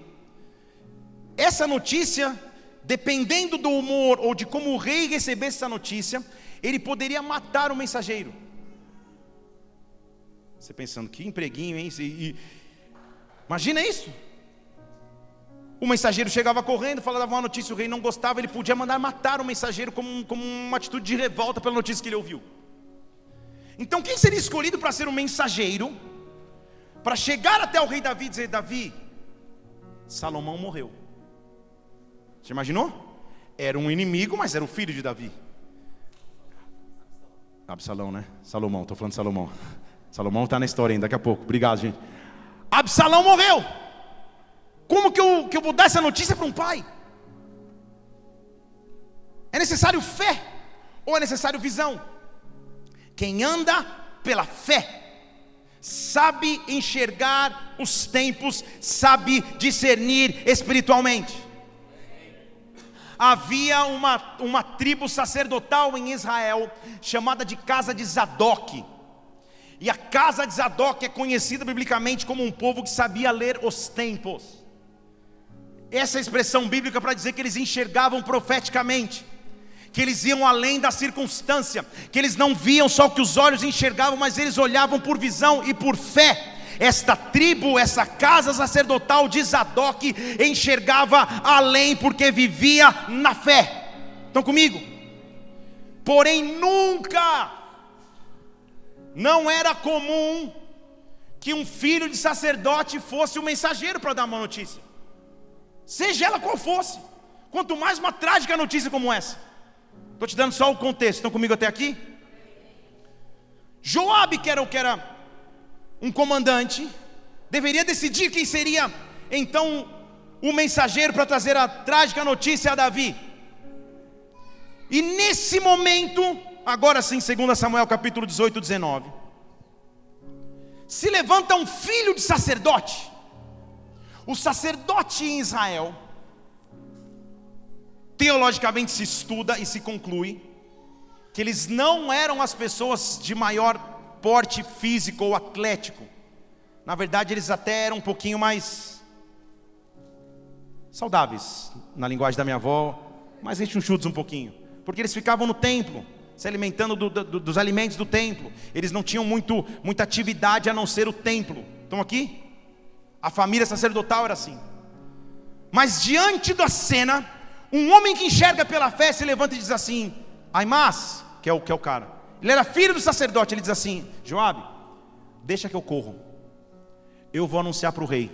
Speaker 1: essa notícia, dependendo do humor ou de como o rei recebesse essa notícia, ele poderia matar o mensageiro. Você pensando, que empreguinho, hein? E, imagina isso. O mensageiro chegava correndo, falava uma notícia, o rei não gostava, ele podia mandar matar o mensageiro como, como uma atitude de revolta pela notícia que ele ouviu. Então, quem seria escolhido para ser um mensageiro, para chegar até o rei Davi e dizer: Davi, Salomão morreu. Você imaginou? Era um inimigo, mas era o filho de Davi. Absalão, né? Salomão, estou falando de Salomão. Salomão está na história ainda, daqui a pouco. Obrigado, gente. Absalão morreu. Como que eu, que eu vou dar essa notícia para um pai? É necessário fé ou é necessário visão? Quem anda pela fé sabe enxergar os tempos, sabe discernir espiritualmente. Havia uma, uma tribo sacerdotal em Israel, chamada de casa de Zadok. E a casa de Zadok é conhecida biblicamente como um povo que sabia ler os tempos. Essa é a expressão bíblica para dizer que eles enxergavam profeticamente que eles iam além da circunstância, que eles não viam só o que os olhos enxergavam, mas eles olhavam por visão e por fé. Esta tribo, essa casa sacerdotal de Zadok enxergava além porque vivia na fé. Estão comigo? Porém, nunca, não era comum que um filho de sacerdote fosse o mensageiro para dar uma notícia, seja ela qual fosse, quanto mais uma trágica notícia como essa. Estou te dando só o contexto. Estão comigo até aqui? Joabe, que era, que era um comandante, deveria decidir quem seria então o mensageiro para trazer a trágica notícia a Davi. E nesse momento, agora sim, 2 Samuel capítulo 18, 19, se levanta um filho de sacerdote. O sacerdote em Israel teologicamente se estuda e se conclui que eles não eram as pessoas de maior porte físico ou atlético. Na verdade, eles até eram um pouquinho mais saudáveis, na linguagem da minha avó, mais rechonchudos um pouquinho, porque eles ficavam no templo, se alimentando do, do, dos alimentos do templo. Eles não tinham muito, muita atividade a não ser o templo. Estão aqui? A família sacerdotal era assim. Mas diante da cena, um homem que enxerga pela fé se levanta e diz assim: Aimas, que é o que é o cara. Ele era filho do sacerdote, ele diz assim: Joabe, deixa que eu corro. Eu vou anunciar para o rei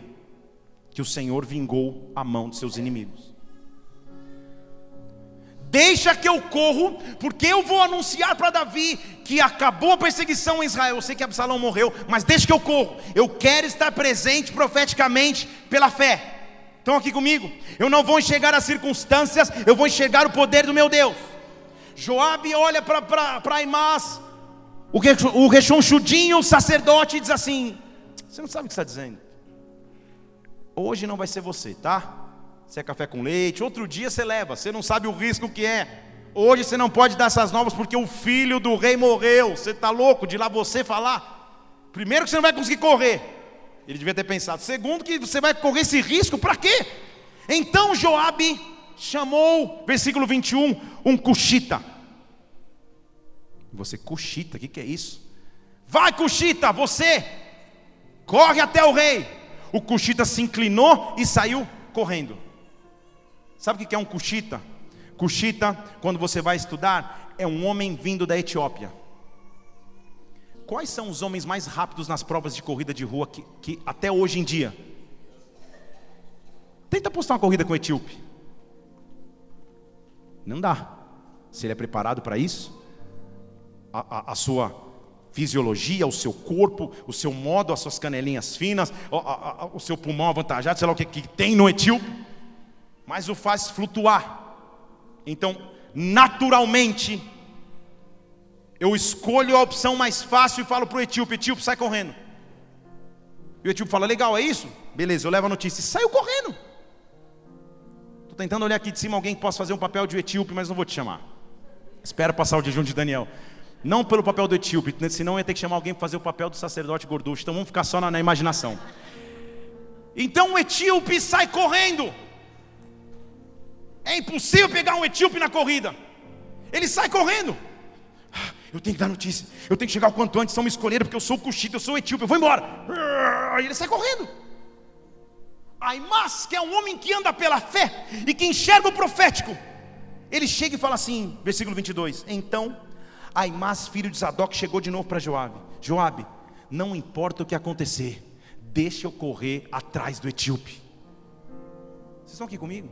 Speaker 1: que o Senhor vingou a mão dos seus inimigos. Deixa que eu corro, porque eu vou anunciar para Davi que acabou a perseguição em Israel. Eu sei que Absalão morreu, mas deixa que eu corro. Eu quero estar presente profeticamente pela fé. Estão aqui comigo? Eu não vou enxergar as circunstâncias, eu vou enxergar o poder do meu Deus. Joabe olha para Aimás, o, o rechonchudinho, o sacerdote, diz assim: Você não sabe o que está dizendo. Hoje não vai ser você, tá? Se é café com leite, outro dia você leva, você não sabe o risco que é. Hoje você não pode dar essas novas porque o filho do rei morreu. Você está louco de lá você falar? Primeiro que você não vai conseguir correr. Ele devia ter pensado. Segundo, que você vai correr esse risco, para quê? Então Joabe chamou, versículo 21, um cuxita. Você, cuxita, o que, que é isso? Vai, cuxita, você corre até o rei. O cuxita se inclinou e saiu correndo. Sabe o que é um cuxita? Cuxita, quando você vai estudar, é um homem vindo da Etiópia. Quais são os homens mais rápidos nas provas de corrida de rua que, que até hoje em dia? Tenta postar uma corrida com o etíope. Não dá. Se ele é preparado para isso, a, a, a, sua fisiologia, o seu corpo, o seu modo, as suas canelinhas finas, a, o seu pulmão avantajado, sei lá o que, que tem no etíope, mas o faz flutuar. Então, naturalmente, eu escolho a opção mais fácil e falo para o etíope: etíope, sai correndo. E o etíope fala: legal, é isso? Beleza, eu levo a notícia. E saiu correndo. Estou tentando olhar aqui de cima alguém que possa fazer um papel de etíope, mas não vou te chamar. Espera passar o jejum de Daniel. Não pelo papel do etíope, senão eu ia ter que chamar alguém para fazer o papel do sacerdote gorducho. Então vamos ficar só na, na imaginação. Então o etíope sai correndo. É impossível pegar um etíope na corrida. Ele sai correndo. Eu tenho que dar notícia. Eu tenho que chegar o quanto antes. São me escolheram porque eu sou cuxita, eu sou etíope. Eu vou embora. Aí ele sai correndo. Aimas, que é um homem que anda pela fé e que enxerga o profético, ele chega e fala assim, versículo 22. Então, Aimas, filho de Zadok, chegou de novo para Joabe. Joabe, não importa o que acontecer, deixa eu correr atrás do etíope. Vocês estão aqui comigo?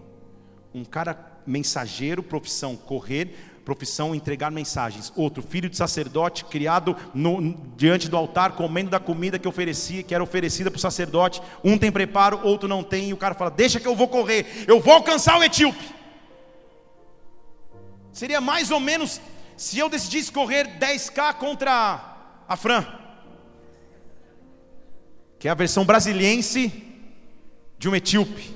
Speaker 1: Um cara mensageiro, profissão correr, profissão entregar mensagens. Outro, filho de sacerdote, criado no, diante do altar, comendo da comida que oferecia, que era oferecida para o sacerdote. Um tem preparo, outro não tem, e o cara fala: Deixa que eu vou correr, eu vou alcançar o etíope. Seria mais ou menos se eu decidisse correr 10K contra a Fran, que é a versão brasiliense de um etíope.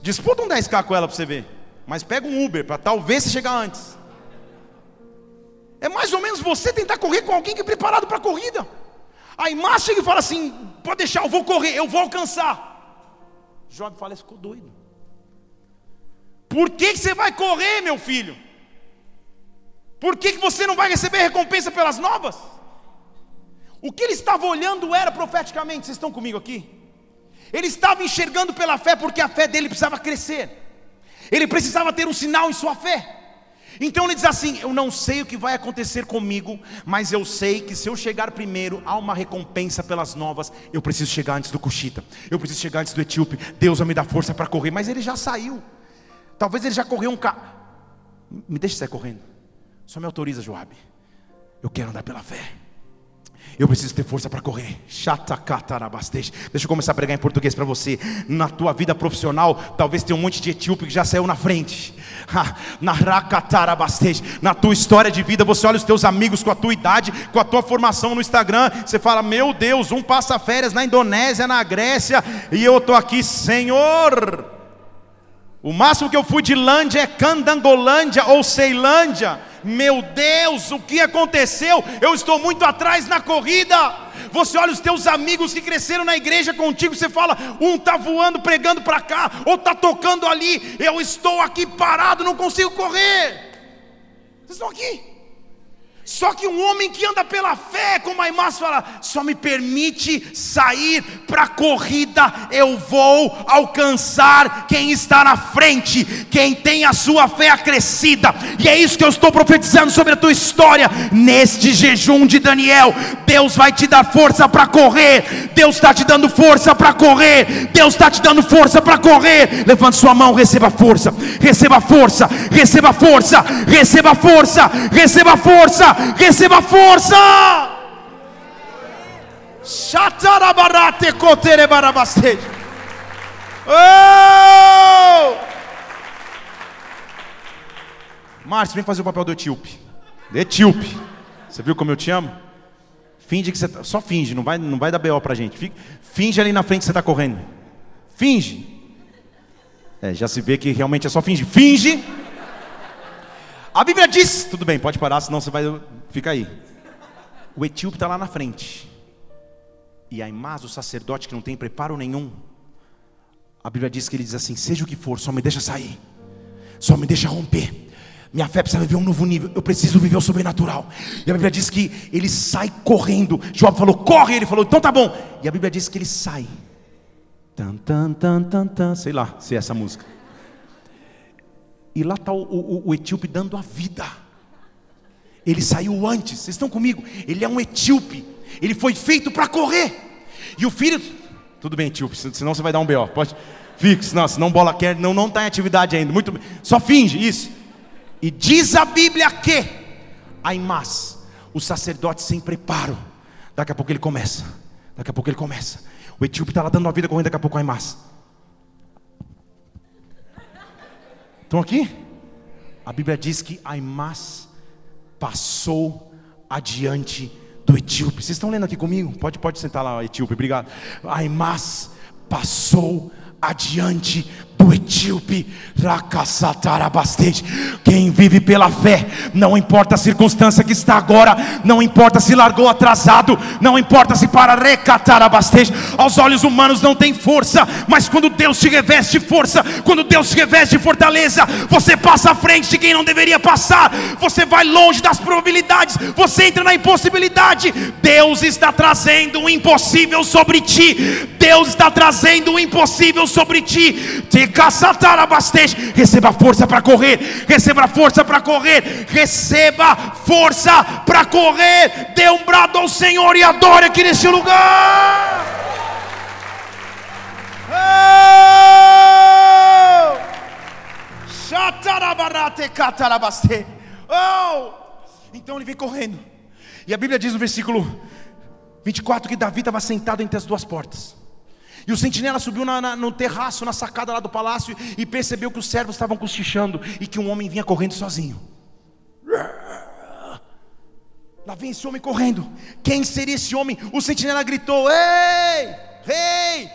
Speaker 1: Disputa um 10K com ela para você ver, mas pega um Uber para talvez você chegar antes. É mais ou menos você tentar correr com alguém que é preparado para a corrida. Aí Márcio chega e fala assim: pode deixar, eu vou correr, eu vou alcançar. Job fala, ficou doido. Por que, que você vai correr, meu filho? Por que, que você não vai receber recompensa pelas novas? O que ele estava olhando era profeticamente, vocês estão comigo aqui? Ele estava enxergando pela fé, porque a fé dele precisava crescer, ele precisava ter um sinal em sua fé. Então ele diz assim: Eu não sei o que vai acontecer comigo, mas eu sei que se eu chegar primeiro, há uma recompensa pelas novas. Eu preciso chegar antes do Cuxita, eu preciso chegar antes do Etíope. Deus vai me dar força para correr, mas ele já saiu. Talvez ele já correu um carro. Me deixe sair correndo. Só me autoriza, Joabe. Eu quero andar pela fé. Eu preciso ter força para correr. Deixa eu começar a pregar em português para você. Na tua vida profissional, talvez tenha um monte de etíope que já saiu na frente. Na tua história de vida, você olha os teus amigos com a tua idade, com a tua formação no Instagram. Você fala: Meu Deus, um passa férias na Indonésia, na Grécia, e eu estou aqui, Senhor. O máximo que eu fui de Lândia é Candangolândia ou Ceilândia. Meu Deus, o que aconteceu? Eu estou muito atrás na corrida. Você olha os teus amigos que cresceram na igreja contigo, você fala, um está voando, pregando para cá, ou está tocando ali. Eu estou aqui parado, não consigo correr. Vocês estão aqui? Só que um homem que anda pela fé, como a irmã fala, só me permite sair para a corrida, eu vou alcançar quem está na frente, quem tem a sua fé acrescida, e é isso que eu estou profetizando sobre a tua história, neste jejum de Daniel. Deus vai te dar força para correr, Deus está te dando força para correr, Deus está te dando força para correr. Levante sua mão, receba força, receba força, receba força, receba força. Receba força. Oh! Márcio, vem fazer o papel do etíope. Etíope. Você viu como eu te amo? Finge que você tá, só finge, não vai, não vai dar BO pra gente. Fica, finge ali na frente que você está correndo. Finge. É, já se vê que realmente é só finge. Finge. A Bíblia diz, tudo bem, pode parar, senão você vai Fica aí. O etíope está lá na frente. E Aimás, o sacerdote que não tem preparo nenhum, a Bíblia diz que ele diz assim: seja o que for, só me deixa sair, só me deixa romper. Minha fé precisa viver um novo nível. Eu preciso viver o sobrenatural. E a Bíblia diz que ele sai correndo. Job falou, corre. Ele falou, então tá bom. E a Bíblia diz que ele sai. Tan, tan, tan, tan, tan. Sei lá se é essa música. E lá está o, o, o etíope dando a vida. Ele saiu antes, vocês estão comigo? Ele é um etíope, ele foi feito para correr. E o filho, tudo bem, etíope, senão você vai dar um BO, pode, fique, senão, senão bola quer, não não está em atividade ainda, muito bem, só finge isso. E diz a Bíblia que, Aimás, o sacerdote sem preparo, daqui a pouco ele começa, daqui a pouco ele começa. O etíope está lá dando a vida correndo, daqui a pouco Aimás. Estão aqui? A Bíblia diz que Aimás passou adiante do etíope. Vocês estão lendo aqui comigo? Pode, pode sentar lá, etíope, obrigado. Aimas passou adiante do etíope, quem vive pela fé, não importa a circunstância que está agora, não importa se largou atrasado, não importa se para recatar abastece, aos olhos humanos não tem força, mas quando Deus te reveste força, quando Deus te reveste fortaleza, você passa à frente de quem não deveria passar, você vai longe das probabilidades, você entra na impossibilidade. Deus está trazendo o impossível sobre ti, Deus está trazendo o impossível sobre ti. Te Receba força para correr. Receba força para correr. Receba força para correr. Dê um brado ao Senhor e adore aqui nesse lugar. Oh! Então ele vem correndo. E a Bíblia diz no versículo 24 que Davi estava sentado entre as duas portas. E o sentinela subiu na, na, no terraço, na sacada lá do palácio, e percebeu que os servos estavam cochichando e que um homem vinha correndo sozinho. Lá vem esse homem correndo. Quem seria esse homem? O sentinela gritou: Ei, rei,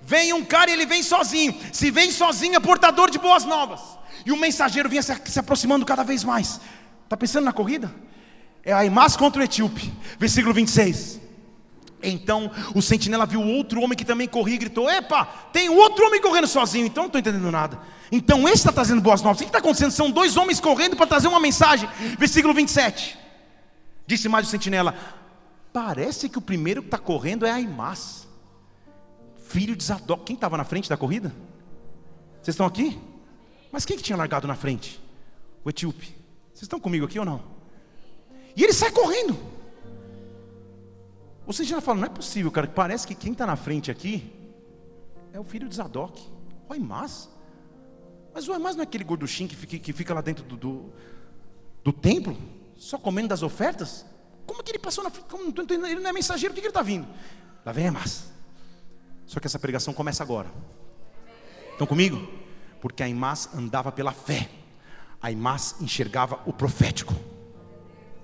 Speaker 1: vem um cara e ele vem sozinho. Se vem sozinho, é portador de boas novas. E o mensageiro vinha se, se aproximando cada vez mais. Está pensando na corrida? É Aimás contra o etíope, versículo 26. Então o sentinela viu outro homem que também corria e gritou: Epa, tem outro homem correndo sozinho, então não estou entendendo nada. Então esse está trazendo boas novas. O que está acontecendo? São dois homens correndo para trazer uma mensagem. Versículo 27. Disse mais o sentinela: Parece que o primeiro que está correndo é Aimás, filho de Zadok. Quem estava na frente da corrida? Vocês estão aqui? Mas quem que tinha largado na frente? O etíope. Vocês estão comigo aqui ou não? E ele sai correndo. O sentinela fala: Não é possível, cara. Parece que quem está na frente aqui é o filho de Zadok, o Aimás. Mas o Aimás não é aquele gorduchinho que fica, que fica lá dentro do, do, do templo? só comendo das ofertas? Como que ele passou na frente? Ele não é mensageiro, o que, que ele está vindo? Lá vem a massa. Só que essa pregação começa agora. Estão comigo? Porque a Imás andava pela fé. A Imás enxergava o profético.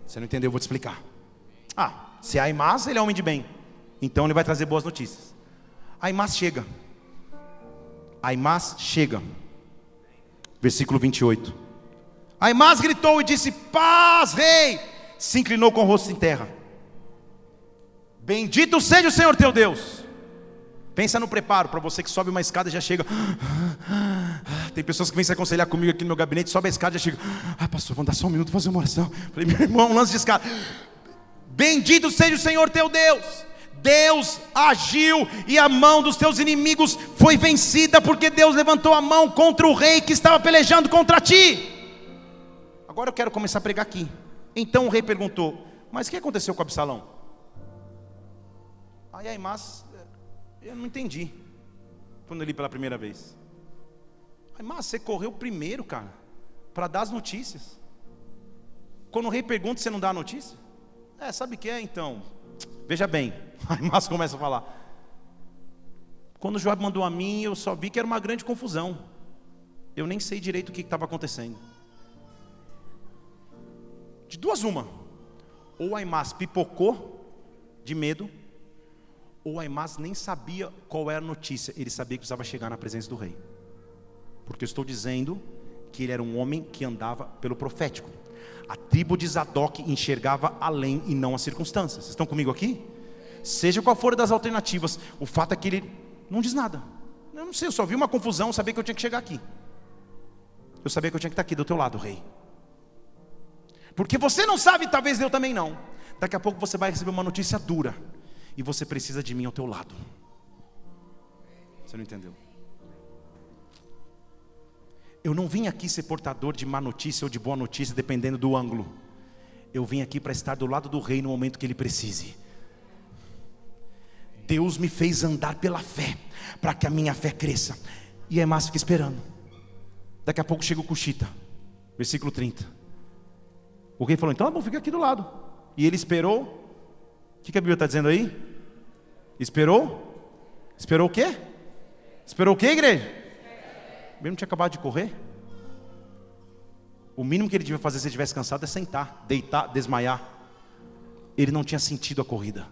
Speaker 1: Você não entendeu? Eu vou te explicar. Ah, se é a Imás, ele é homem de bem. Então ele vai trazer boas notícias. A chega. A chega. Versículo 28. Aimás gritou e disse: Paz, rei! Se inclinou com o rosto em terra. Bendito seja o Senhor teu Deus. Pensa no preparo, para você que sobe uma escada e já chega. Tem pessoas que vêm se aconselhar comigo aqui no meu gabinete, sobe a escada e já chega. Ah, pastor, vamos dar só um minuto fazer uma oração. Falei, meu irmão, lance de escada. Bendito seja o Senhor teu Deus. Deus agiu e a mão dos teus inimigos foi vencida, porque Deus levantou a mão contra o rei que estava pelejando contra ti. Agora eu quero começar a pregar aqui. Então o rei perguntou: Mas o que aconteceu com Absalão? Aí Aimás, eu não entendi. Quando eu li pela primeira vez. Aimás, você correu primeiro, cara, para dar as notícias. Quando o rei pergunta, você não dá a notícia? É, sabe o que é então? Veja bem, [laughs] Aimás começa a falar. Quando o Joab mandou a mim, eu só vi que era uma grande confusão. Eu nem sei direito o que estava acontecendo. De duas uma. Ou Aimás pipocou de medo, ou Aimás nem sabia qual era a notícia, ele sabia que precisava chegar na presença do rei. Porque eu estou dizendo que ele era um homem que andava pelo profético. A tribo de Zadok enxergava além e não as circunstâncias. Vocês estão comigo aqui? Seja qual for das alternativas, o fato é que ele não diz nada. Eu não sei, eu só vi uma confusão, sabia que eu tinha que chegar aqui. Eu sabia que eu tinha que estar aqui do teu lado, rei. Porque você não sabe, talvez eu também não. Daqui a pouco você vai receber uma notícia dura. E você precisa de mim ao teu lado. Você não entendeu? Eu não vim aqui ser portador de má notícia ou de boa notícia, dependendo do ângulo. Eu vim aqui para estar do lado do rei no momento que ele precise. Deus me fez andar pela fé, para que a minha fé cresça. E é mais fica esperando. Daqui a pouco chega o Cuxita, versículo 30. O rei falou: então vou ficar aqui do lado. E ele esperou. O que, a Bíblia está dizendo aí? Esperou? Esperou o quê? Esperou o quê, igreja? Ele não tinha acabado de correr. O mínimo que ele devia fazer se ele estivesse cansado é sentar, deitar, desmaiar. Ele não tinha sentido a corrida.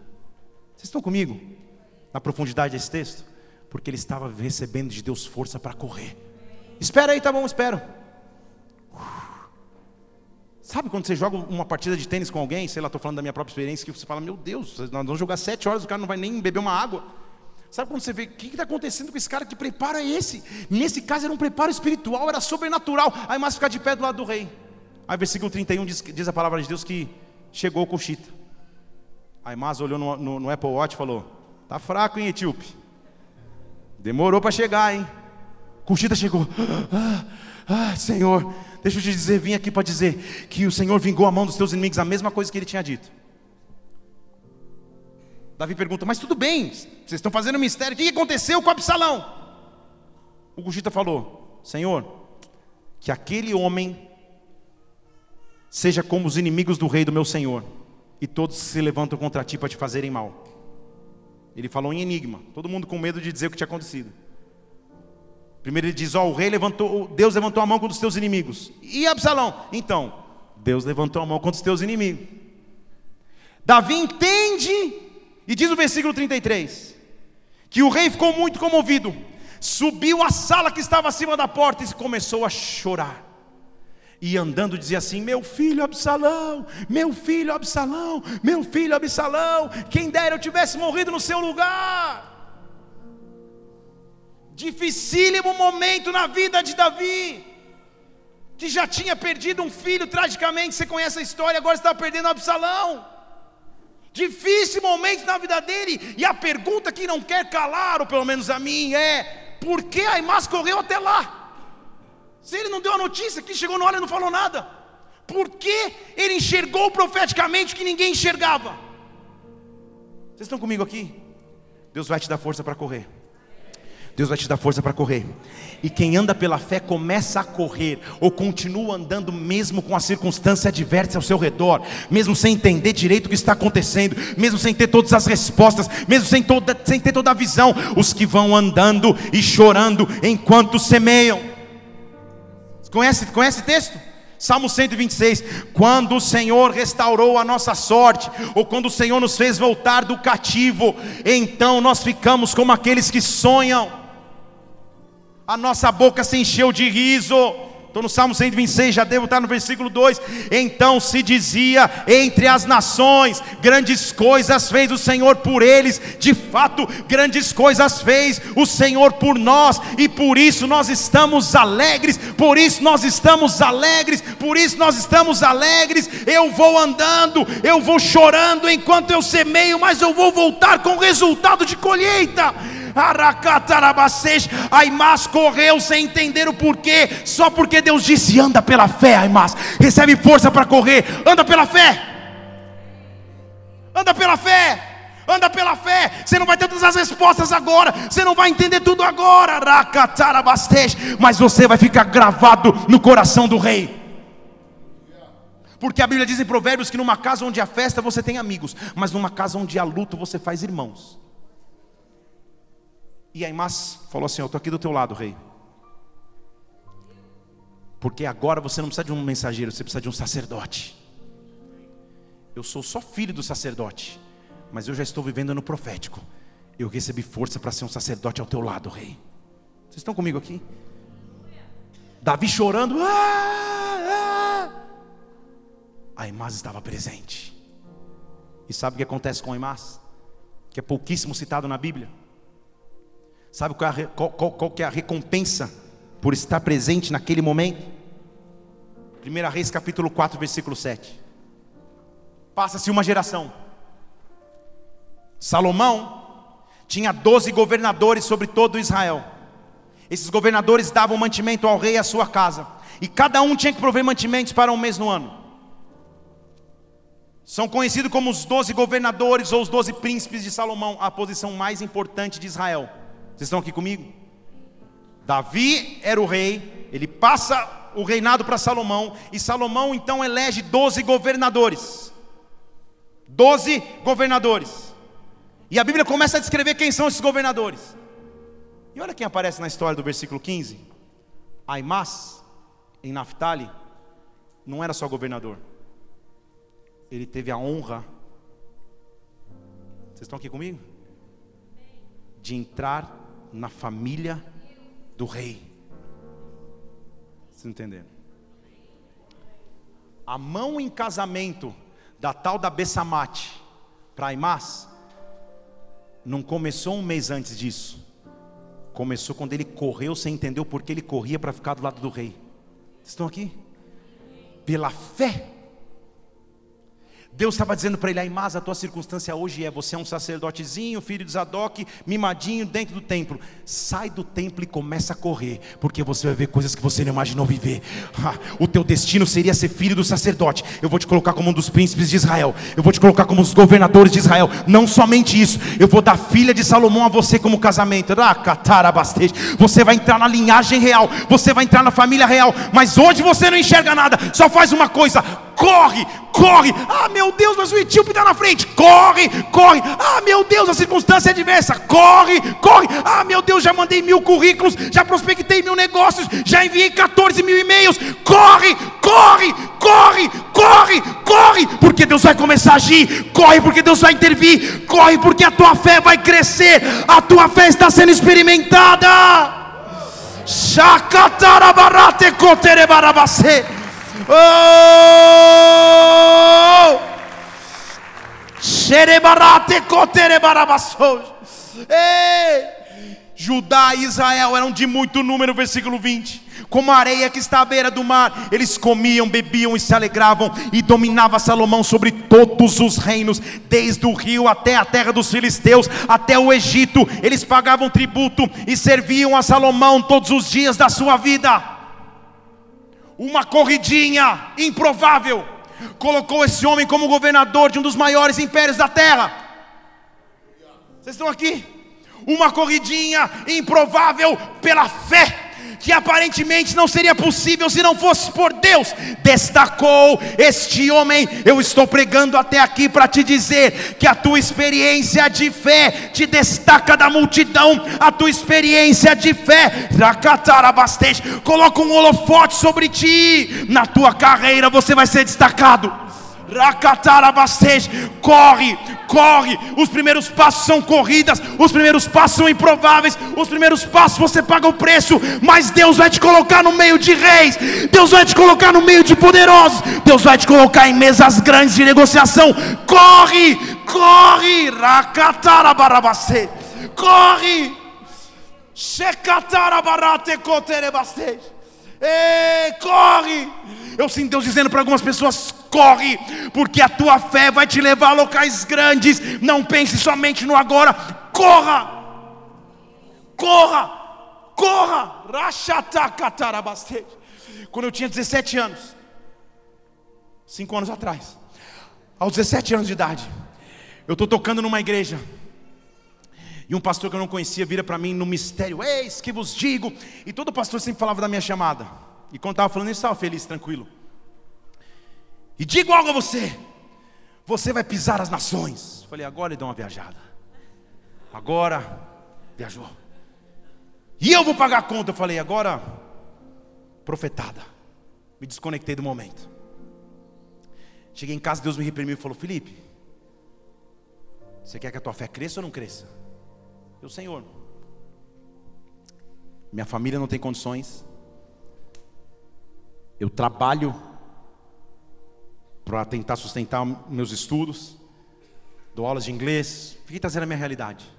Speaker 1: Vocês estão comigo? Na profundidade desse texto? Porque ele estava recebendo de Deus força para correr. Espera aí, tá bom, espero. Sabe quando você joga uma partida de tênis com alguém, sei lá, estou falando da minha própria experiência, que você fala, meu Deus, nós vamos jogar sete horas, o cara não vai nem beber uma água. Sabe quando você vê, o que está acontecendo com esse cara? Que preparo é esse? Nesse caso era um preparo espiritual, era sobrenatural. Aí mais ficar de pé do lado do rei. Aí versículo 31 diz, diz a palavra de Deus que chegou o Cuxita. Aí Mas olhou no, no, no, Apple Watch e falou: Tá fraco, hein, Etíope? Demorou para chegar, hein? Cuxita chegou. Ah, ah, Senhor, Deixa eu te dizer, vim aqui para dizer que o Senhor vingou a mão dos teus inimigos, a mesma coisa que ele tinha dito. Davi pergunta, mas tudo bem, vocês estão fazendo um mistério, o que aconteceu com Absalão? O Gugita falou, Senhor, que aquele homem seja como os inimigos do rei do meu Senhor, e todos se levantam contra ti para te fazerem mal. Ele falou em enigma, todo mundo com medo de dizer o que tinha acontecido. Primeiro ele diz: Ó, oh, o rei levantou, Deus levantou a mão contra os teus inimigos. E Absalão? Então, Deus levantou a mão contra os teus inimigos. Davi entende, e diz o versículo 33, que o rei ficou muito comovido, subiu à sala que estava acima da porta e começou a chorar. E andando dizia assim: Meu filho Absalão, meu filho Absalão, meu filho Absalão, quem dera eu tivesse morrido no seu lugar. Dificílimo momento na vida de Davi, que já tinha perdido um filho tragicamente. Você conhece a história, agora está perdendo Absalão. Difícil momento na vida dele, e a pergunta que não quer calar, ou pelo menos a mim, é: por que Aimás correu até lá? Se ele não deu a notícia, que chegou na hora e não falou nada, por que ele enxergou profeticamente que ninguém enxergava? Vocês estão comigo aqui? Deus vai te dar força para correr. Deus vai te dar força para correr. E quem anda pela fé começa a correr, ou continua andando mesmo com a circunstância adversa ao seu redor, mesmo sem entender direito o que está acontecendo, mesmo sem ter todas as respostas, mesmo sem, toda, sem ter toda a visão. Os que vão andando e chorando enquanto semeiam. Conhece, conhece texto? Salmo 126: Quando o Senhor restaurou a nossa sorte, ou quando o Senhor nos fez voltar do cativo, então nós ficamos como aqueles que sonham a nossa boca se encheu de riso. Estou no Salmo 126, já devo estar no versículo 2. Então se dizia entre as nações: grandes coisas fez o Senhor por eles, de fato, grandes coisas fez o Senhor por nós, e por isso nós estamos alegres, por isso nós estamos alegres, por isso nós estamos alegres. Eu vou andando, eu vou chorando enquanto eu semeio, mas eu vou voltar com resultado de colheita. Aimás correu sem entender o porquê, só porque Deus disse: anda pela fé, Aimás, recebe força para correr, anda pela fé, anda pela fé. Anda pela fé, você não vai ter todas as respostas agora, você não vai entender tudo agora, mas você vai ficar gravado no coração do rei. Porque a Bíblia diz em Provérbios que numa casa onde há festa você tem amigos, mas numa casa onde há luto você faz irmãos. E Aimás falou assim: Eu estou aqui do teu lado, rei. Porque agora você não precisa de um mensageiro, você precisa de um sacerdote. Eu sou só filho do sacerdote, mas eu já estou vivendo no profético. Eu recebi força para ser um sacerdote ao teu lado, rei. Vocês estão comigo aqui? Davi chorando. Ah, ah. Aimás estava presente. E sabe o que acontece com Aimás? Que é pouquíssimo citado na Bíblia. Sabe qual, é a, qual, qual, qual é a recompensa por estar presente naquele momento? 1 Reis capítulo 4, versículo 7. Passa-se uma geração. Salomão tinha 12 governadores sobre todo Israel. Esses governadores davam mantimento ao rei e à sua casa. E cada um tinha que prover mantimentos para um mês no ano. São conhecidos como os doze governadores ou os doze príncipes de Salomão, a posição mais importante de Israel. Vocês estão aqui comigo? Davi era o rei, ele passa o reinado para Salomão, e Salomão então elege doze governadores. Doze governadores. E a Bíblia começa a descrever quem são esses governadores. E olha quem aparece na história do versículo 15. Aimás, em Naphtali, não era só governador. Ele teve a honra. Vocês estão aqui comigo? De entrar na família do rei. Vocês entenderam? A mão em casamento da tal da Bessamate para Aimás não começou um mês antes disso. Começou quando ele correu sem entender o porquê ele corria para ficar do lado do rei. Vocês estão aqui? Pela fé Deus estava dizendo para ele: Aimás, a tua circunstância hoje é: você é um sacerdotezinho, filho de Zadok, mimadinho dentro do templo. Sai do templo e começa a correr, porque você vai ver coisas que você não imaginou viver. o teu destino seria ser filho do sacerdote. Eu vou te colocar como um dos príncipes de Israel, eu vou te colocar como um dos governadores de Israel. Não somente isso, eu vou dar filha de Salomão a você como casamento. Você vai entrar na linhagem real, você vai entrar na família real, mas hoje você não enxerga nada, só faz uma coisa corre, corre. Ah, meu Deus, mas o etíope está na frente. Corre, corre. Ah, meu Deus, a circunstância é adversa. Corre, corre. Ah, meu Deus, já mandei mil currículos, já prospectei mil negócios, já enviei 14 mil e-mails. Corre, corre, corre, corre, corre, porque Deus vai começar a agir. Corre, porque Deus vai intervir. Corre, porque a tua fé vai crescer. A tua fé está sendo experimentada. Shakatarabarate koterebarabase. Oh! Ei! Judá e Israel eram de muito número, versículo 20. Como a areia que está à beira do mar, eles comiam, bebiam e se alegravam, e dominava Salomão sobre todos os reinos, desde o rio até a terra dos filisteus, até o Egito. Eles pagavam tributo e serviam a Salomão todos os dias da sua vida. Uma corridinha improvável colocou esse homem como governador de um dos maiores impérios da terra. Vocês estão aqui? uma corridinha improvável pela fé. Que aparentemente não seria possível se não fosse por Deus, destacou este homem. Eu estou pregando até aqui para te dizer que a tua experiência de fé te destaca da multidão, a tua experiência de fé, coloca um holofote sobre ti, na tua carreira você vai ser destacado. Corre, corre. Os primeiros passos são corridas, os primeiros passos são improváveis, os primeiros passos você paga o preço, mas Deus vai te colocar no meio de reis, Deus vai te colocar no meio de poderosos, Deus vai te colocar em mesas grandes de negociação. Corre, corre, Rakatarabarabase. Corre. Shekatarabarate koterebase. Corre! Eu sinto Deus dizendo para algumas pessoas: corre, porque a tua fé vai te levar a locais grandes. Não pense somente no agora, corra, corra, corra. Quando eu tinha 17 anos, cinco anos atrás, aos 17 anos de idade, eu estou tocando numa igreja. E um pastor que eu não conhecia vira para mim no mistério: Eis que vos digo. E todo pastor sempre falava da minha chamada. E quando estava falando isso, estava feliz, tranquilo. E digo algo a você: você vai pisar as nações. Falei, agora ele deu uma viajada. Agora viajou. E eu vou pagar a conta. Eu falei, agora, profetada. Me desconectei do momento. Cheguei em casa, Deus me reprimiu e falou: Felipe, você quer que a tua fé cresça ou não cresça? Eu, Senhor, minha família não tem condições, eu trabalho para tentar sustentar meus estudos, dou aulas de inglês, fiquei trazendo a minha realidade.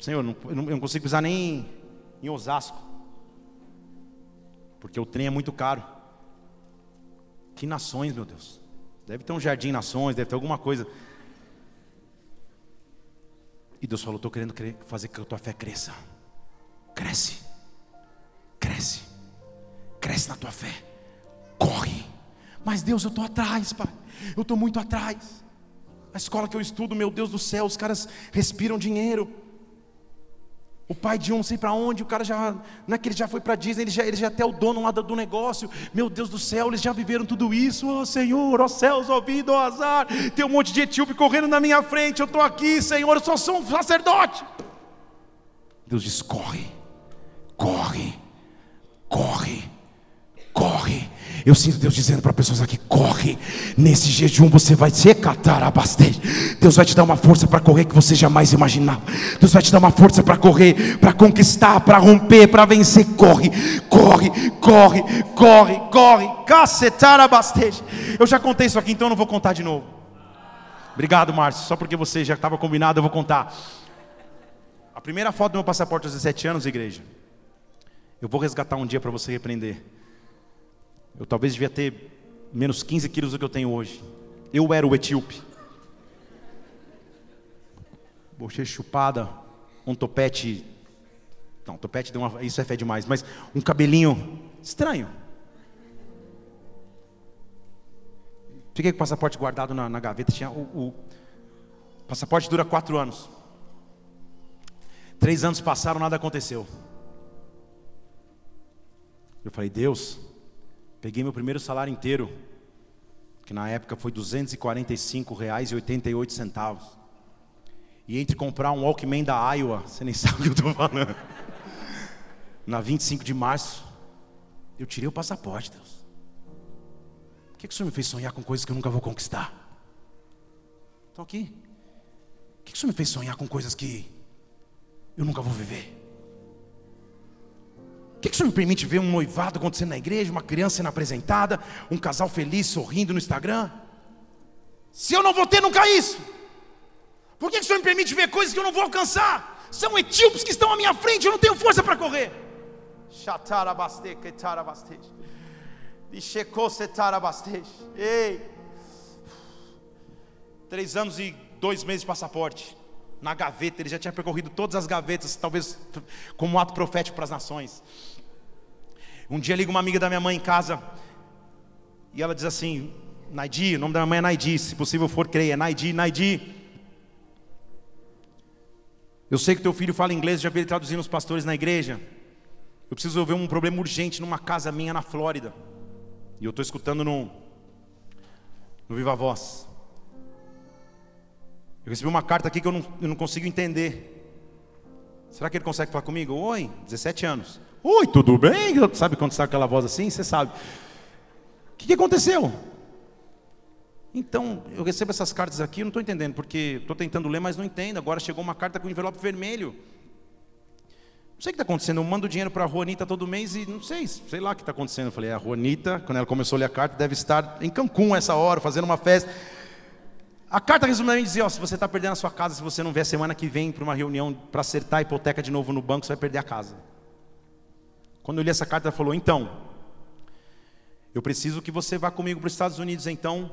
Speaker 1: Senhor, não, eu não consigo pisar nem em Osasco, porque o trem é muito caro. Que nações, meu Deus? Deve ter um jardim nações, deve ter alguma coisa. E Deus falou: Estou querendo fazer que a tua fé cresça. Cresce, cresce, cresce na tua fé. Corre. Mas Deus, eu estou atrás, Pai. Eu estou muito atrás. A escola que eu estudo, meu Deus do céu, os caras respiram dinheiro. O pai de um não sei para onde, o cara já, não é que ele já foi para Disney, ele já, ele já é até o dono lá do, negócio. Meu Deus do céu, eles já viveram tudo isso. Oh Senhor, ó oh, céus, ó vida, ó oh, azar. Tem um monte de etíope correndo na minha frente. Eu estou aqui, Senhor, eu só sou um sacerdote. Deus diz: corre, corre, corre, corre. Eu sinto Deus dizendo para pessoas aqui: corre, nesse jejum você vai se catar a bastante. Deus vai te dar uma força para correr que você jamais imaginava. Deus vai te dar uma força para correr, para conquistar, para romper, para vencer. Corre, corre, corre, corre, corre. Cacetar a bastante. Eu já contei isso aqui, então eu não vou contar de novo. Obrigado, Márcio. Só porque você já estava combinado, eu vou contar. A primeira foto do meu passaporte aos 17 anos, igreja. Eu vou resgatar um dia para você repreender. Eu talvez devia ter menos 15 quilos do que eu tenho hoje. Eu era o etíope. Bochecha chupada, um topete. Não, topete deu uma, isso é fé demais, mas um cabelinho estranho. Fiquei com o passaporte guardado na, na gaveta. Tinha o, o passaporte dura quatro anos. Três anos passaram, nada aconteceu. Eu falei, Deus, Peguei meu primeiro salário inteiro, que na época foi R$ 245,88. E entre comprar um Walkman da Iowa, [laughs] você nem sabe o que eu estou falando. [laughs] Na 25 de março, eu tirei o passaporte, Deus. Por que, que o Senhor me fez sonhar com coisas que eu nunca vou conquistar? Estou aqui. Por que, que o Senhor me fez sonhar com coisas que eu nunca vou viver? Que, que o senhor me permite ver um noivado acontecendo na igreja, uma criança sendo apresentada, um casal feliz sorrindo no Instagram? Se eu não vou ter nunca isso, por que, que o senhor me permite ver coisas que eu não vou alcançar? São etíopes que estão à minha frente, eu não tenho força para correr. Ei, três anos e dois meses de passaporte na gaveta, ele já tinha percorrido todas as gavetas, talvez como um ato profético para as nações. Um dia liga uma amiga da minha mãe em casa e ela diz assim: Naidi, o nome da minha mãe é Naidi, se possível for, creia, Naidi, Naidi. Eu sei que teu filho fala inglês, já vi ele traduzindo os pastores na igreja. Eu preciso resolver um problema urgente numa casa minha na Flórida. E eu estou escutando no, no Viva Voz. Eu recebi uma carta aqui que eu não, eu não consigo entender. Será que ele consegue falar comigo? Oi, 17 anos. Oi, tudo bem? Sabe quando está aquela voz assim? Você sabe. O que, que aconteceu? Então, eu recebo essas cartas aqui, eu não estou entendendo, porque estou tentando ler, mas não entendo. Agora chegou uma carta com envelope vermelho. Não sei o que está acontecendo, eu mando dinheiro para a Juanita todo mês e não sei, sei lá o que está acontecendo. Eu falei, a Juanita, quando ela começou a ler a carta, deve estar em Cancún essa hora, fazendo uma festa. A carta resumidamente dizia: ó, se você está perdendo a sua casa, se você não vier semana que vem para uma reunião para acertar a hipoteca de novo no banco, você vai perder a casa. Quando eu li essa carta, ela falou: Então, eu preciso que você vá comigo para os Estados Unidos, então.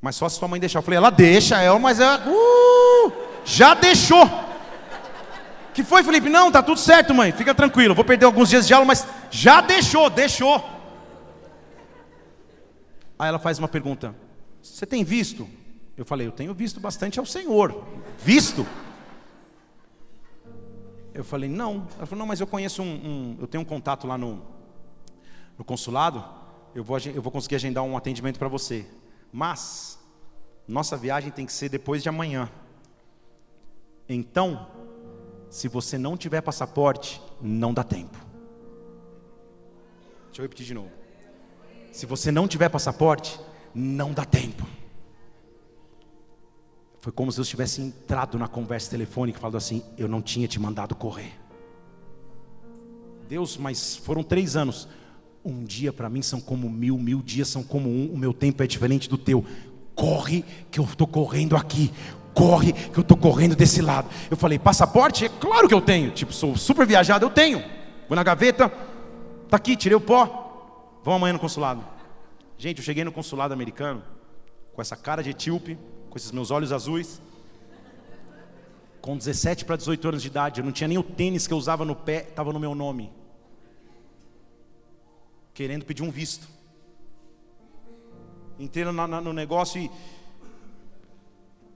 Speaker 1: Mas só se sua mãe deixar. Eu falei: Ela deixa, ela, mas ela. Uh, já deixou. Que foi, Felipe? Não, tá tudo certo, mãe. Fica tranquilo. Vou perder alguns dias de aula, mas já deixou, deixou. Aí ela faz uma pergunta: Você tem visto? Eu falei: Eu tenho visto bastante ao Senhor. Visto? Eu falei, não. Ela falou, não, mas eu conheço um, um eu tenho um contato lá no, no consulado, eu vou, eu vou conseguir agendar um atendimento para você. Mas, nossa viagem tem que ser depois de amanhã. Então, se você não tiver passaporte, não dá tempo. Deixa eu repetir de novo. Se você não tiver passaporte, não dá tempo. Foi como se eu tivesse entrado na conversa telefônica e falado assim: Eu não tinha te mandado correr. Deus, mas foram três anos. Um dia para mim são como mil, mil dias são como um. O meu tempo é diferente do teu. Corre, que eu estou correndo aqui. Corre, que eu estou correndo desse lado. Eu falei: Passaporte? É claro que eu tenho. Tipo, sou super viajado, eu tenho. Vou na gaveta, tá aqui, tirei o pó. Vamos amanhã no consulado. Gente, eu cheguei no consulado americano com essa cara de etíope com esses meus olhos azuis. Com 17 para 18 anos de idade, eu não tinha nem o tênis que eu usava no pé, estava no meu nome. Querendo pedir um visto. Entrei no, no negócio e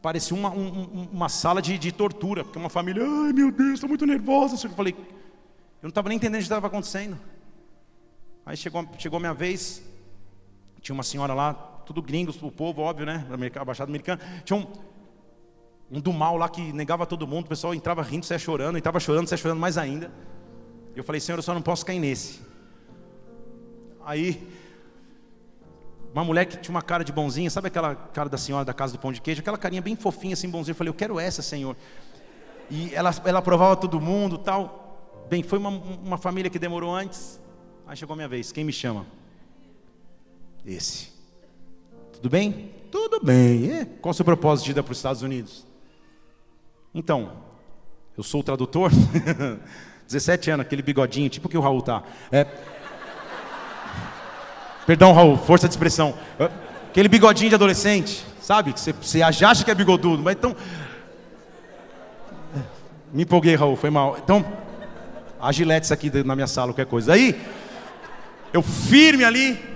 Speaker 1: parecia uma, um, uma sala de, de, tortura, porque uma família, ai meu Deus, estou muito nervosa. Eu falei, eu não estava nem entendendo o que estava acontecendo. Aí chegou, chegou a minha vez, tinha uma senhora lá, tudo gringos, o povo, óbvio, né? A Baixada Americana. Tinha um, um do mal lá que negava todo mundo, o pessoal entrava rindo, saia chorando, entrava chorando, saia chorando mais ainda. Eu falei, Senhor, eu só não posso cair nesse. Aí, uma mulher que tinha uma cara de bonzinha, sabe aquela cara da senhora da casa do pão de queijo? Aquela carinha bem fofinha, assim, bonzinha. Eu falei, eu quero essa, Senhor. E ela, ela aprovava todo mundo tal. Bem, foi uma, uma família que demorou antes. Aí chegou a minha vez. Quem me chama? Esse. Tudo bem? Tudo bem. É. Qual o seu propósito de ir para os Estados Unidos? Então, eu sou o tradutor. [laughs] 17 anos, aquele bigodinho, tipo que o Raul tá. É... Perdão, Raul, força de expressão. É, aquele bigodinho de adolescente, sabe? Você, você acha que é bigodudo, mas então. Me empolguei, Raul, foi mal. Então, a Gillette aqui na minha sala, qualquer coisa. Aí, eu firme ali,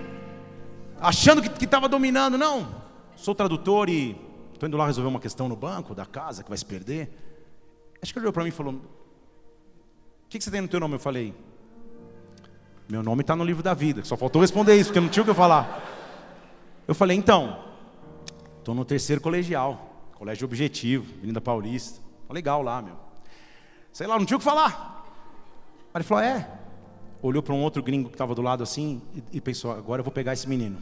Speaker 1: achando que estava dominando. Não, sou tradutor e estou indo lá resolver uma questão no banco, da casa, que vai se perder. Acho que ele olhou para mim e falou: O que, que você tem no teu nome? Eu falei: Meu nome está no livro da vida. Só faltou responder isso, porque não tinha o que eu falar. Eu falei, então, estou no terceiro colegial, colégio objetivo, Avenida Paulista. Tá legal lá, meu. Sei lá, não tinha o que falar. Aí ele falou, é. Olhou para um outro gringo que estava do lado assim e, e pensou, agora eu vou pegar esse menino.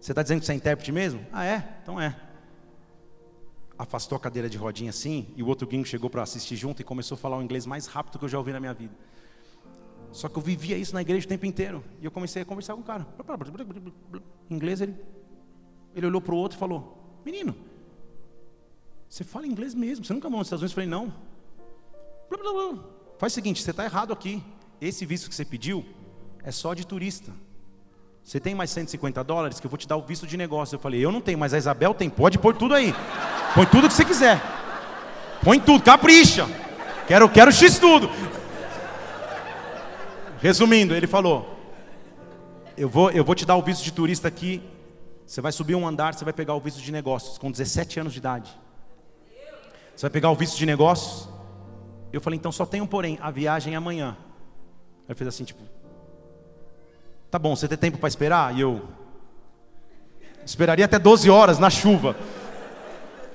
Speaker 1: Você está dizendo que você é intérprete mesmo? Ah, é? Então é. Afastou a cadeira de rodinha assim, e o outro gringo chegou para assistir junto e começou a falar o inglês mais rápido que eu já ouvi na minha vida. Só que eu vivia isso na igreja o tempo inteiro. E eu comecei a conversar com o cara. Em inglês ele, ele olhou para o outro e falou: Menino, você fala inglês mesmo, você nunca morou nos Estados Unidos? Eu falei: Não. Faz o seguinte, você está errado aqui. Esse visto que você pediu é só de turista. Você tem mais 150 dólares que eu vou te dar o visto de negócio. Eu falei, eu não tenho, mas a Isabel tem. Pode pôr tudo aí. Põe tudo que você quiser. Põe tudo, capricha. Quero, quero X tudo. Resumindo, ele falou: eu vou, eu vou te dar o visto de turista aqui. Você vai subir um andar, você vai pegar o visto de negócios com 17 anos de idade. Você vai pegar o visto de negócios. Eu falei, então só tem um porém, a viagem é amanhã. Ele fez assim, tipo, Tá bom, você tem tempo para esperar? E eu esperaria até 12 horas na chuva.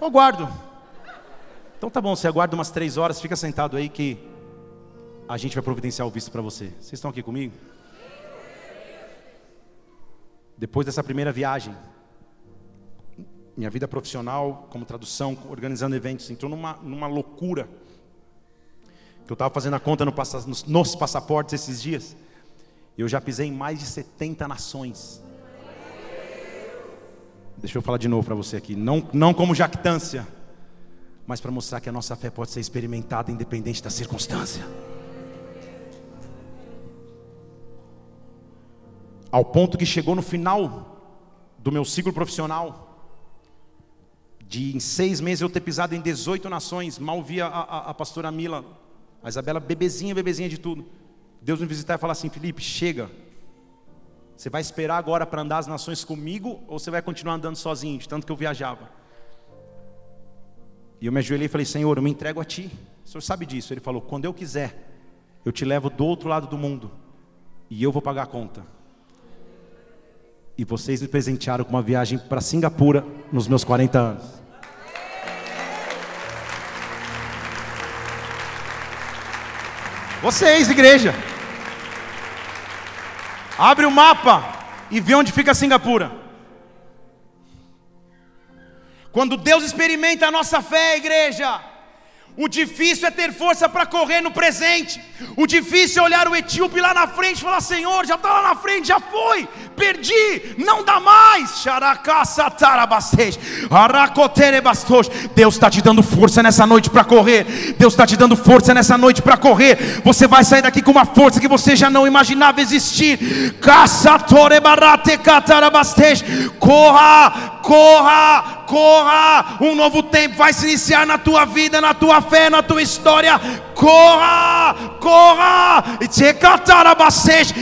Speaker 1: Eu guardo. Então tá bom, você aguarda umas 3 horas, fica sentado aí que a gente vai providenciar o visto para você. Vocês estão aqui comigo? Depois dessa primeira viagem, minha vida profissional, como tradução, organizando eventos, entrou numa, numa loucura. Que eu estava fazendo a conta no, nos, nos passaportes esses dias. Eu já pisei em mais de 70 nações. Deixa eu falar de novo para você aqui. Não, não como jactância, mas para mostrar que a nossa fé pode ser experimentada independente da circunstância. Ao ponto que chegou no final do meu ciclo profissional, de em seis meses eu ter pisado em 18 nações, mal via a, a, a pastora Mila, a Isabela, bebezinha, bebezinha de tudo. Deus me visitar e falar assim: Felipe, chega. Você vai esperar agora para andar as nações comigo ou você vai continuar andando sozinho, de tanto que eu viajava? E eu me ajoelhei e falei: Senhor, eu me entrego a Ti. O Senhor sabe disso. Ele falou: Quando eu quiser, eu te levo do outro lado do mundo e eu vou pagar a conta. E vocês me presentearam com uma viagem para Singapura nos meus 40 anos. Vocês, igreja. Abre o mapa e vê onde fica Singapura. Quando Deus experimenta a nossa fé, igreja, o difícil é ter força para correr no presente. O difícil é olhar o etíope lá na frente e falar: Senhor, já está lá na frente, já foi, perdi, não dá mais. Deus está te dando força nessa noite para correr. Deus está te dando força nessa noite para correr. Você vai sair daqui com uma força que você já não imaginava existir. Corra, corra, corra. Um novo tempo vai se iniciar na tua vida, na tua fé, na tua história. Corra, corra.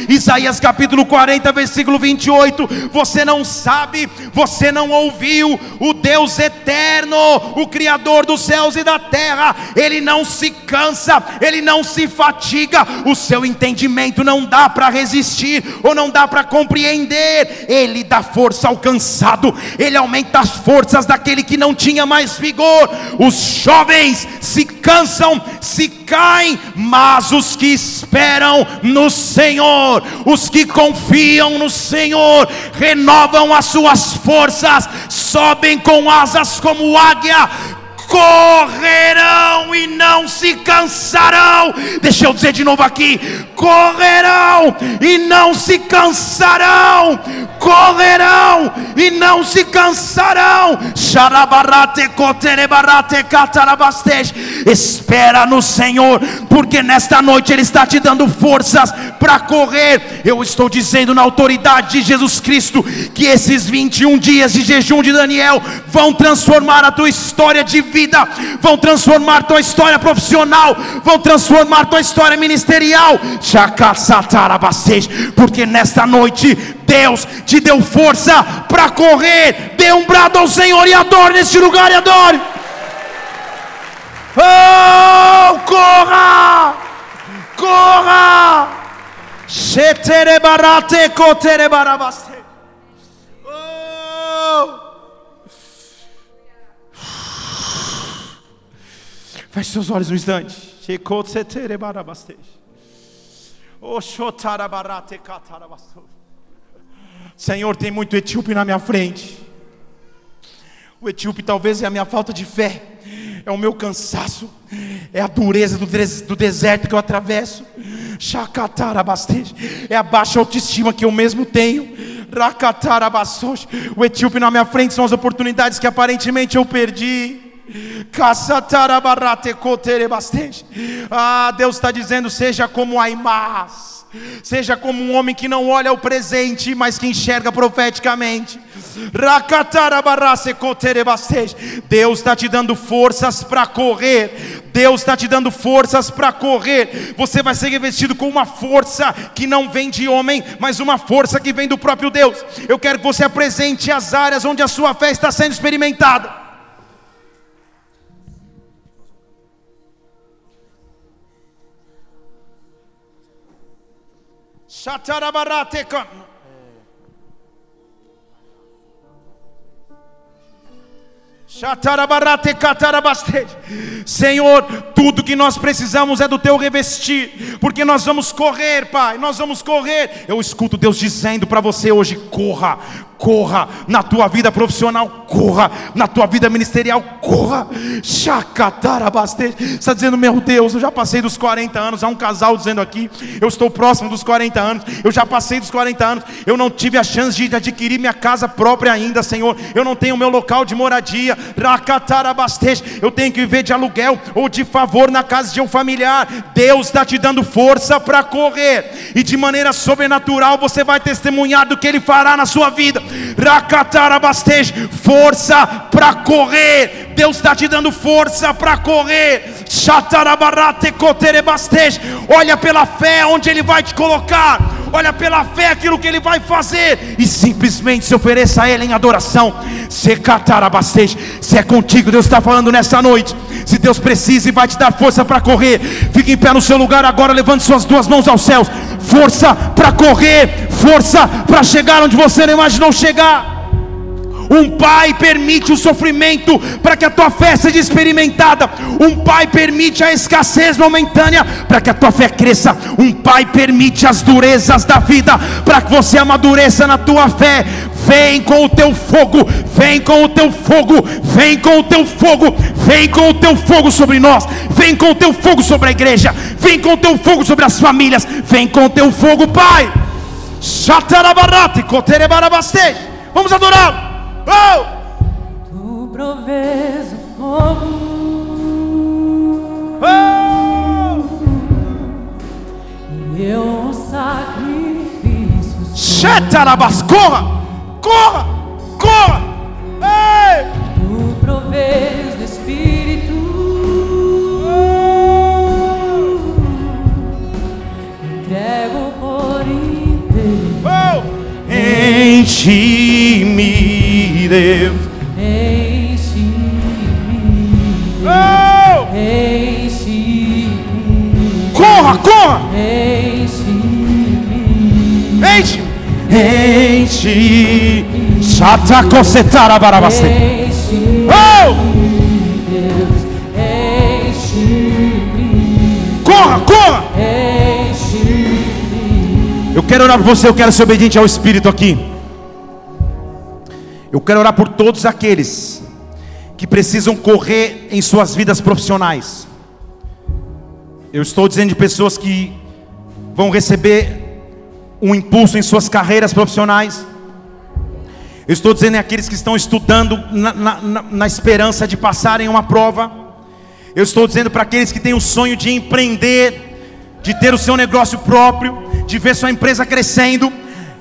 Speaker 1: Isaías capítulo 40, versículo 28. Você não sabe, você não ouviu. O Deus eterno, o Criador dos céus e da terra, Ele não se cansa, Ele não se fatiga. O seu entendimento não dá para resistir ou não dá para compreender. Ele dá força ao cansado, Ele aumenta as forças daquele que não tinha mais vigor. Os jovens se cansam, se caem, mas os que esperam no Senhor, os que confiam no Senhor, renovam as suas forças, sobem com asas como águia, correrão e não se cansarão. Deixa eu dizer de novo aqui: correrão e não se cansarão. Correrão e não se cansarão. Espera no Senhor, porque nesta noite Ele está te dando forças para correr. Eu estou dizendo na autoridade de Jesus Cristo que esses 21 dias de jejum de Daniel vão transformar a tua história de vida vida, vão transformar tua história profissional, vão transformar tua história ministerial. Porque nesta noite Deus te deu força para correr. Dê um brado ao Senhor e adore neste lugar e adore. Oh, corra! Corra! Sheterebarate koterebarabaste. Oh. Feche seus olhos um instante. Oh. Senhor, tem muito etíope na minha frente. O etíope talvez é a minha falta de fé, é o meu cansaço, é a dureza do, do deserto que eu atravesso. É a baixa autoestima que eu mesmo tenho. O etíope na minha frente são as oportunidades que aparentemente eu perdi. Ah, Deus está dizendo: seja como Aimás Seja como um homem que não olha o presente, mas que enxerga profeticamente. Deus está te dando forças para correr. Deus está te dando forças para correr. Você vai ser revestido com uma força que não vem de homem, mas uma força que vem do próprio Deus. Eu quero que você apresente as áreas onde a sua fé está sendo experimentada. Senhor, tudo que nós precisamos é do teu revestir, porque nós vamos correr, Pai, nós vamos correr. Eu escuto Deus dizendo para você hoje: corra, corra na tua vida profissional, corra na tua vida ministerial, corra. Está dizendo, meu Deus, eu já passei dos 40 anos. Há um casal dizendo aqui, eu estou próximo dos 40 anos, eu já passei dos 40 anos, eu não tive a chance de adquirir minha casa própria ainda, Senhor. Eu não tenho meu local de moradia. Eu tenho que viver de aluguel ou de favor na casa de um familiar. Deus está te dando força para correr, e de maneira sobrenatural você vai testemunhar do que Ele fará na sua vida. Racatarabastej, força para correr. Deus está te dando força para correr. Olha pela fé onde Ele vai te colocar. Olha pela fé aquilo que Ele vai fazer. E simplesmente se ofereça a Ele em adoração. Se. Se é contigo, Deus está falando nessa noite. Se Deus precisa e vai te dar força para correr, fique em pé no seu lugar agora, levante suas duas mãos aos céus. Força para correr, força para chegar onde você não imaginou chegar. Um pai permite o sofrimento para que a tua fé seja experimentada. Um pai permite a escassez momentânea para que a tua fé cresça. Um pai permite as durezas da vida para que você amadureça na tua fé. Vem com o teu fogo, vem com o teu fogo, vem com o teu fogo, vem com o teu fogo sobre nós, vem com o teu fogo sobre a igreja, vem com o teu fogo sobre as famílias, vem com o teu fogo, Pai. Vamos adorar. Oh!
Speaker 2: Tu provês o fogo.
Speaker 1: Oh!
Speaker 2: E eu sacrifício.
Speaker 1: Shetarabas, corra! Corra! Corra! Ei!
Speaker 2: Tu provês do Espírito.
Speaker 1: Enche-me Deus.
Speaker 2: Enche-me.
Speaker 1: Oh!
Speaker 2: Enche-me.
Speaker 1: Corra, corra!
Speaker 2: Enche-me.
Speaker 1: Enche! Enche! Chata cocetara barabaste.
Speaker 2: Enche-me.
Speaker 1: Oh! Corra, corra! Eu quero orar por você, eu quero ser obediente ao Espírito aqui. Eu quero orar por todos aqueles que precisam correr em suas vidas profissionais. Eu estou dizendo de pessoas que vão receber um impulso em suas carreiras profissionais. Eu estou dizendo aqueles que estão estudando na, na, na esperança de passarem uma prova. Eu estou dizendo para aqueles que têm o sonho de empreender, de ter o seu negócio próprio, de ver sua empresa crescendo.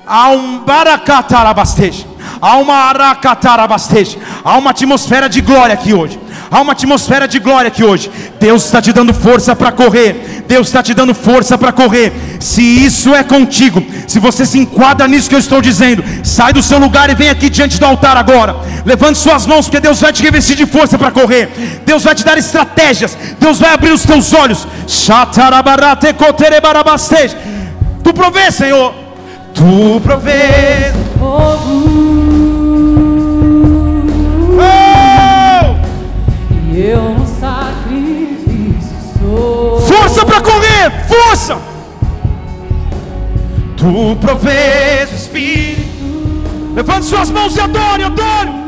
Speaker 1: Há um baracatarabasteja. Há uma aracatarabasteja. Há uma atmosfera de glória aqui hoje. Há uma atmosfera de glória aqui hoje. Deus está te dando força para correr. Deus está te dando força para correr. Se isso é contigo, se você se enquadra nisso que eu estou dizendo, sai do seu lugar e vem aqui diante do altar agora. Levante suas mãos, porque Deus vai te revestir de força para correr. Deus vai te dar estratégias. Deus vai abrir os teus olhos. Tu provês, Senhor. Tu provês. Oh!
Speaker 2: E eu um sacrifício sou.
Speaker 1: Força para correr, força. Tu provês o Espírito. Levante suas mãos e adore, adore.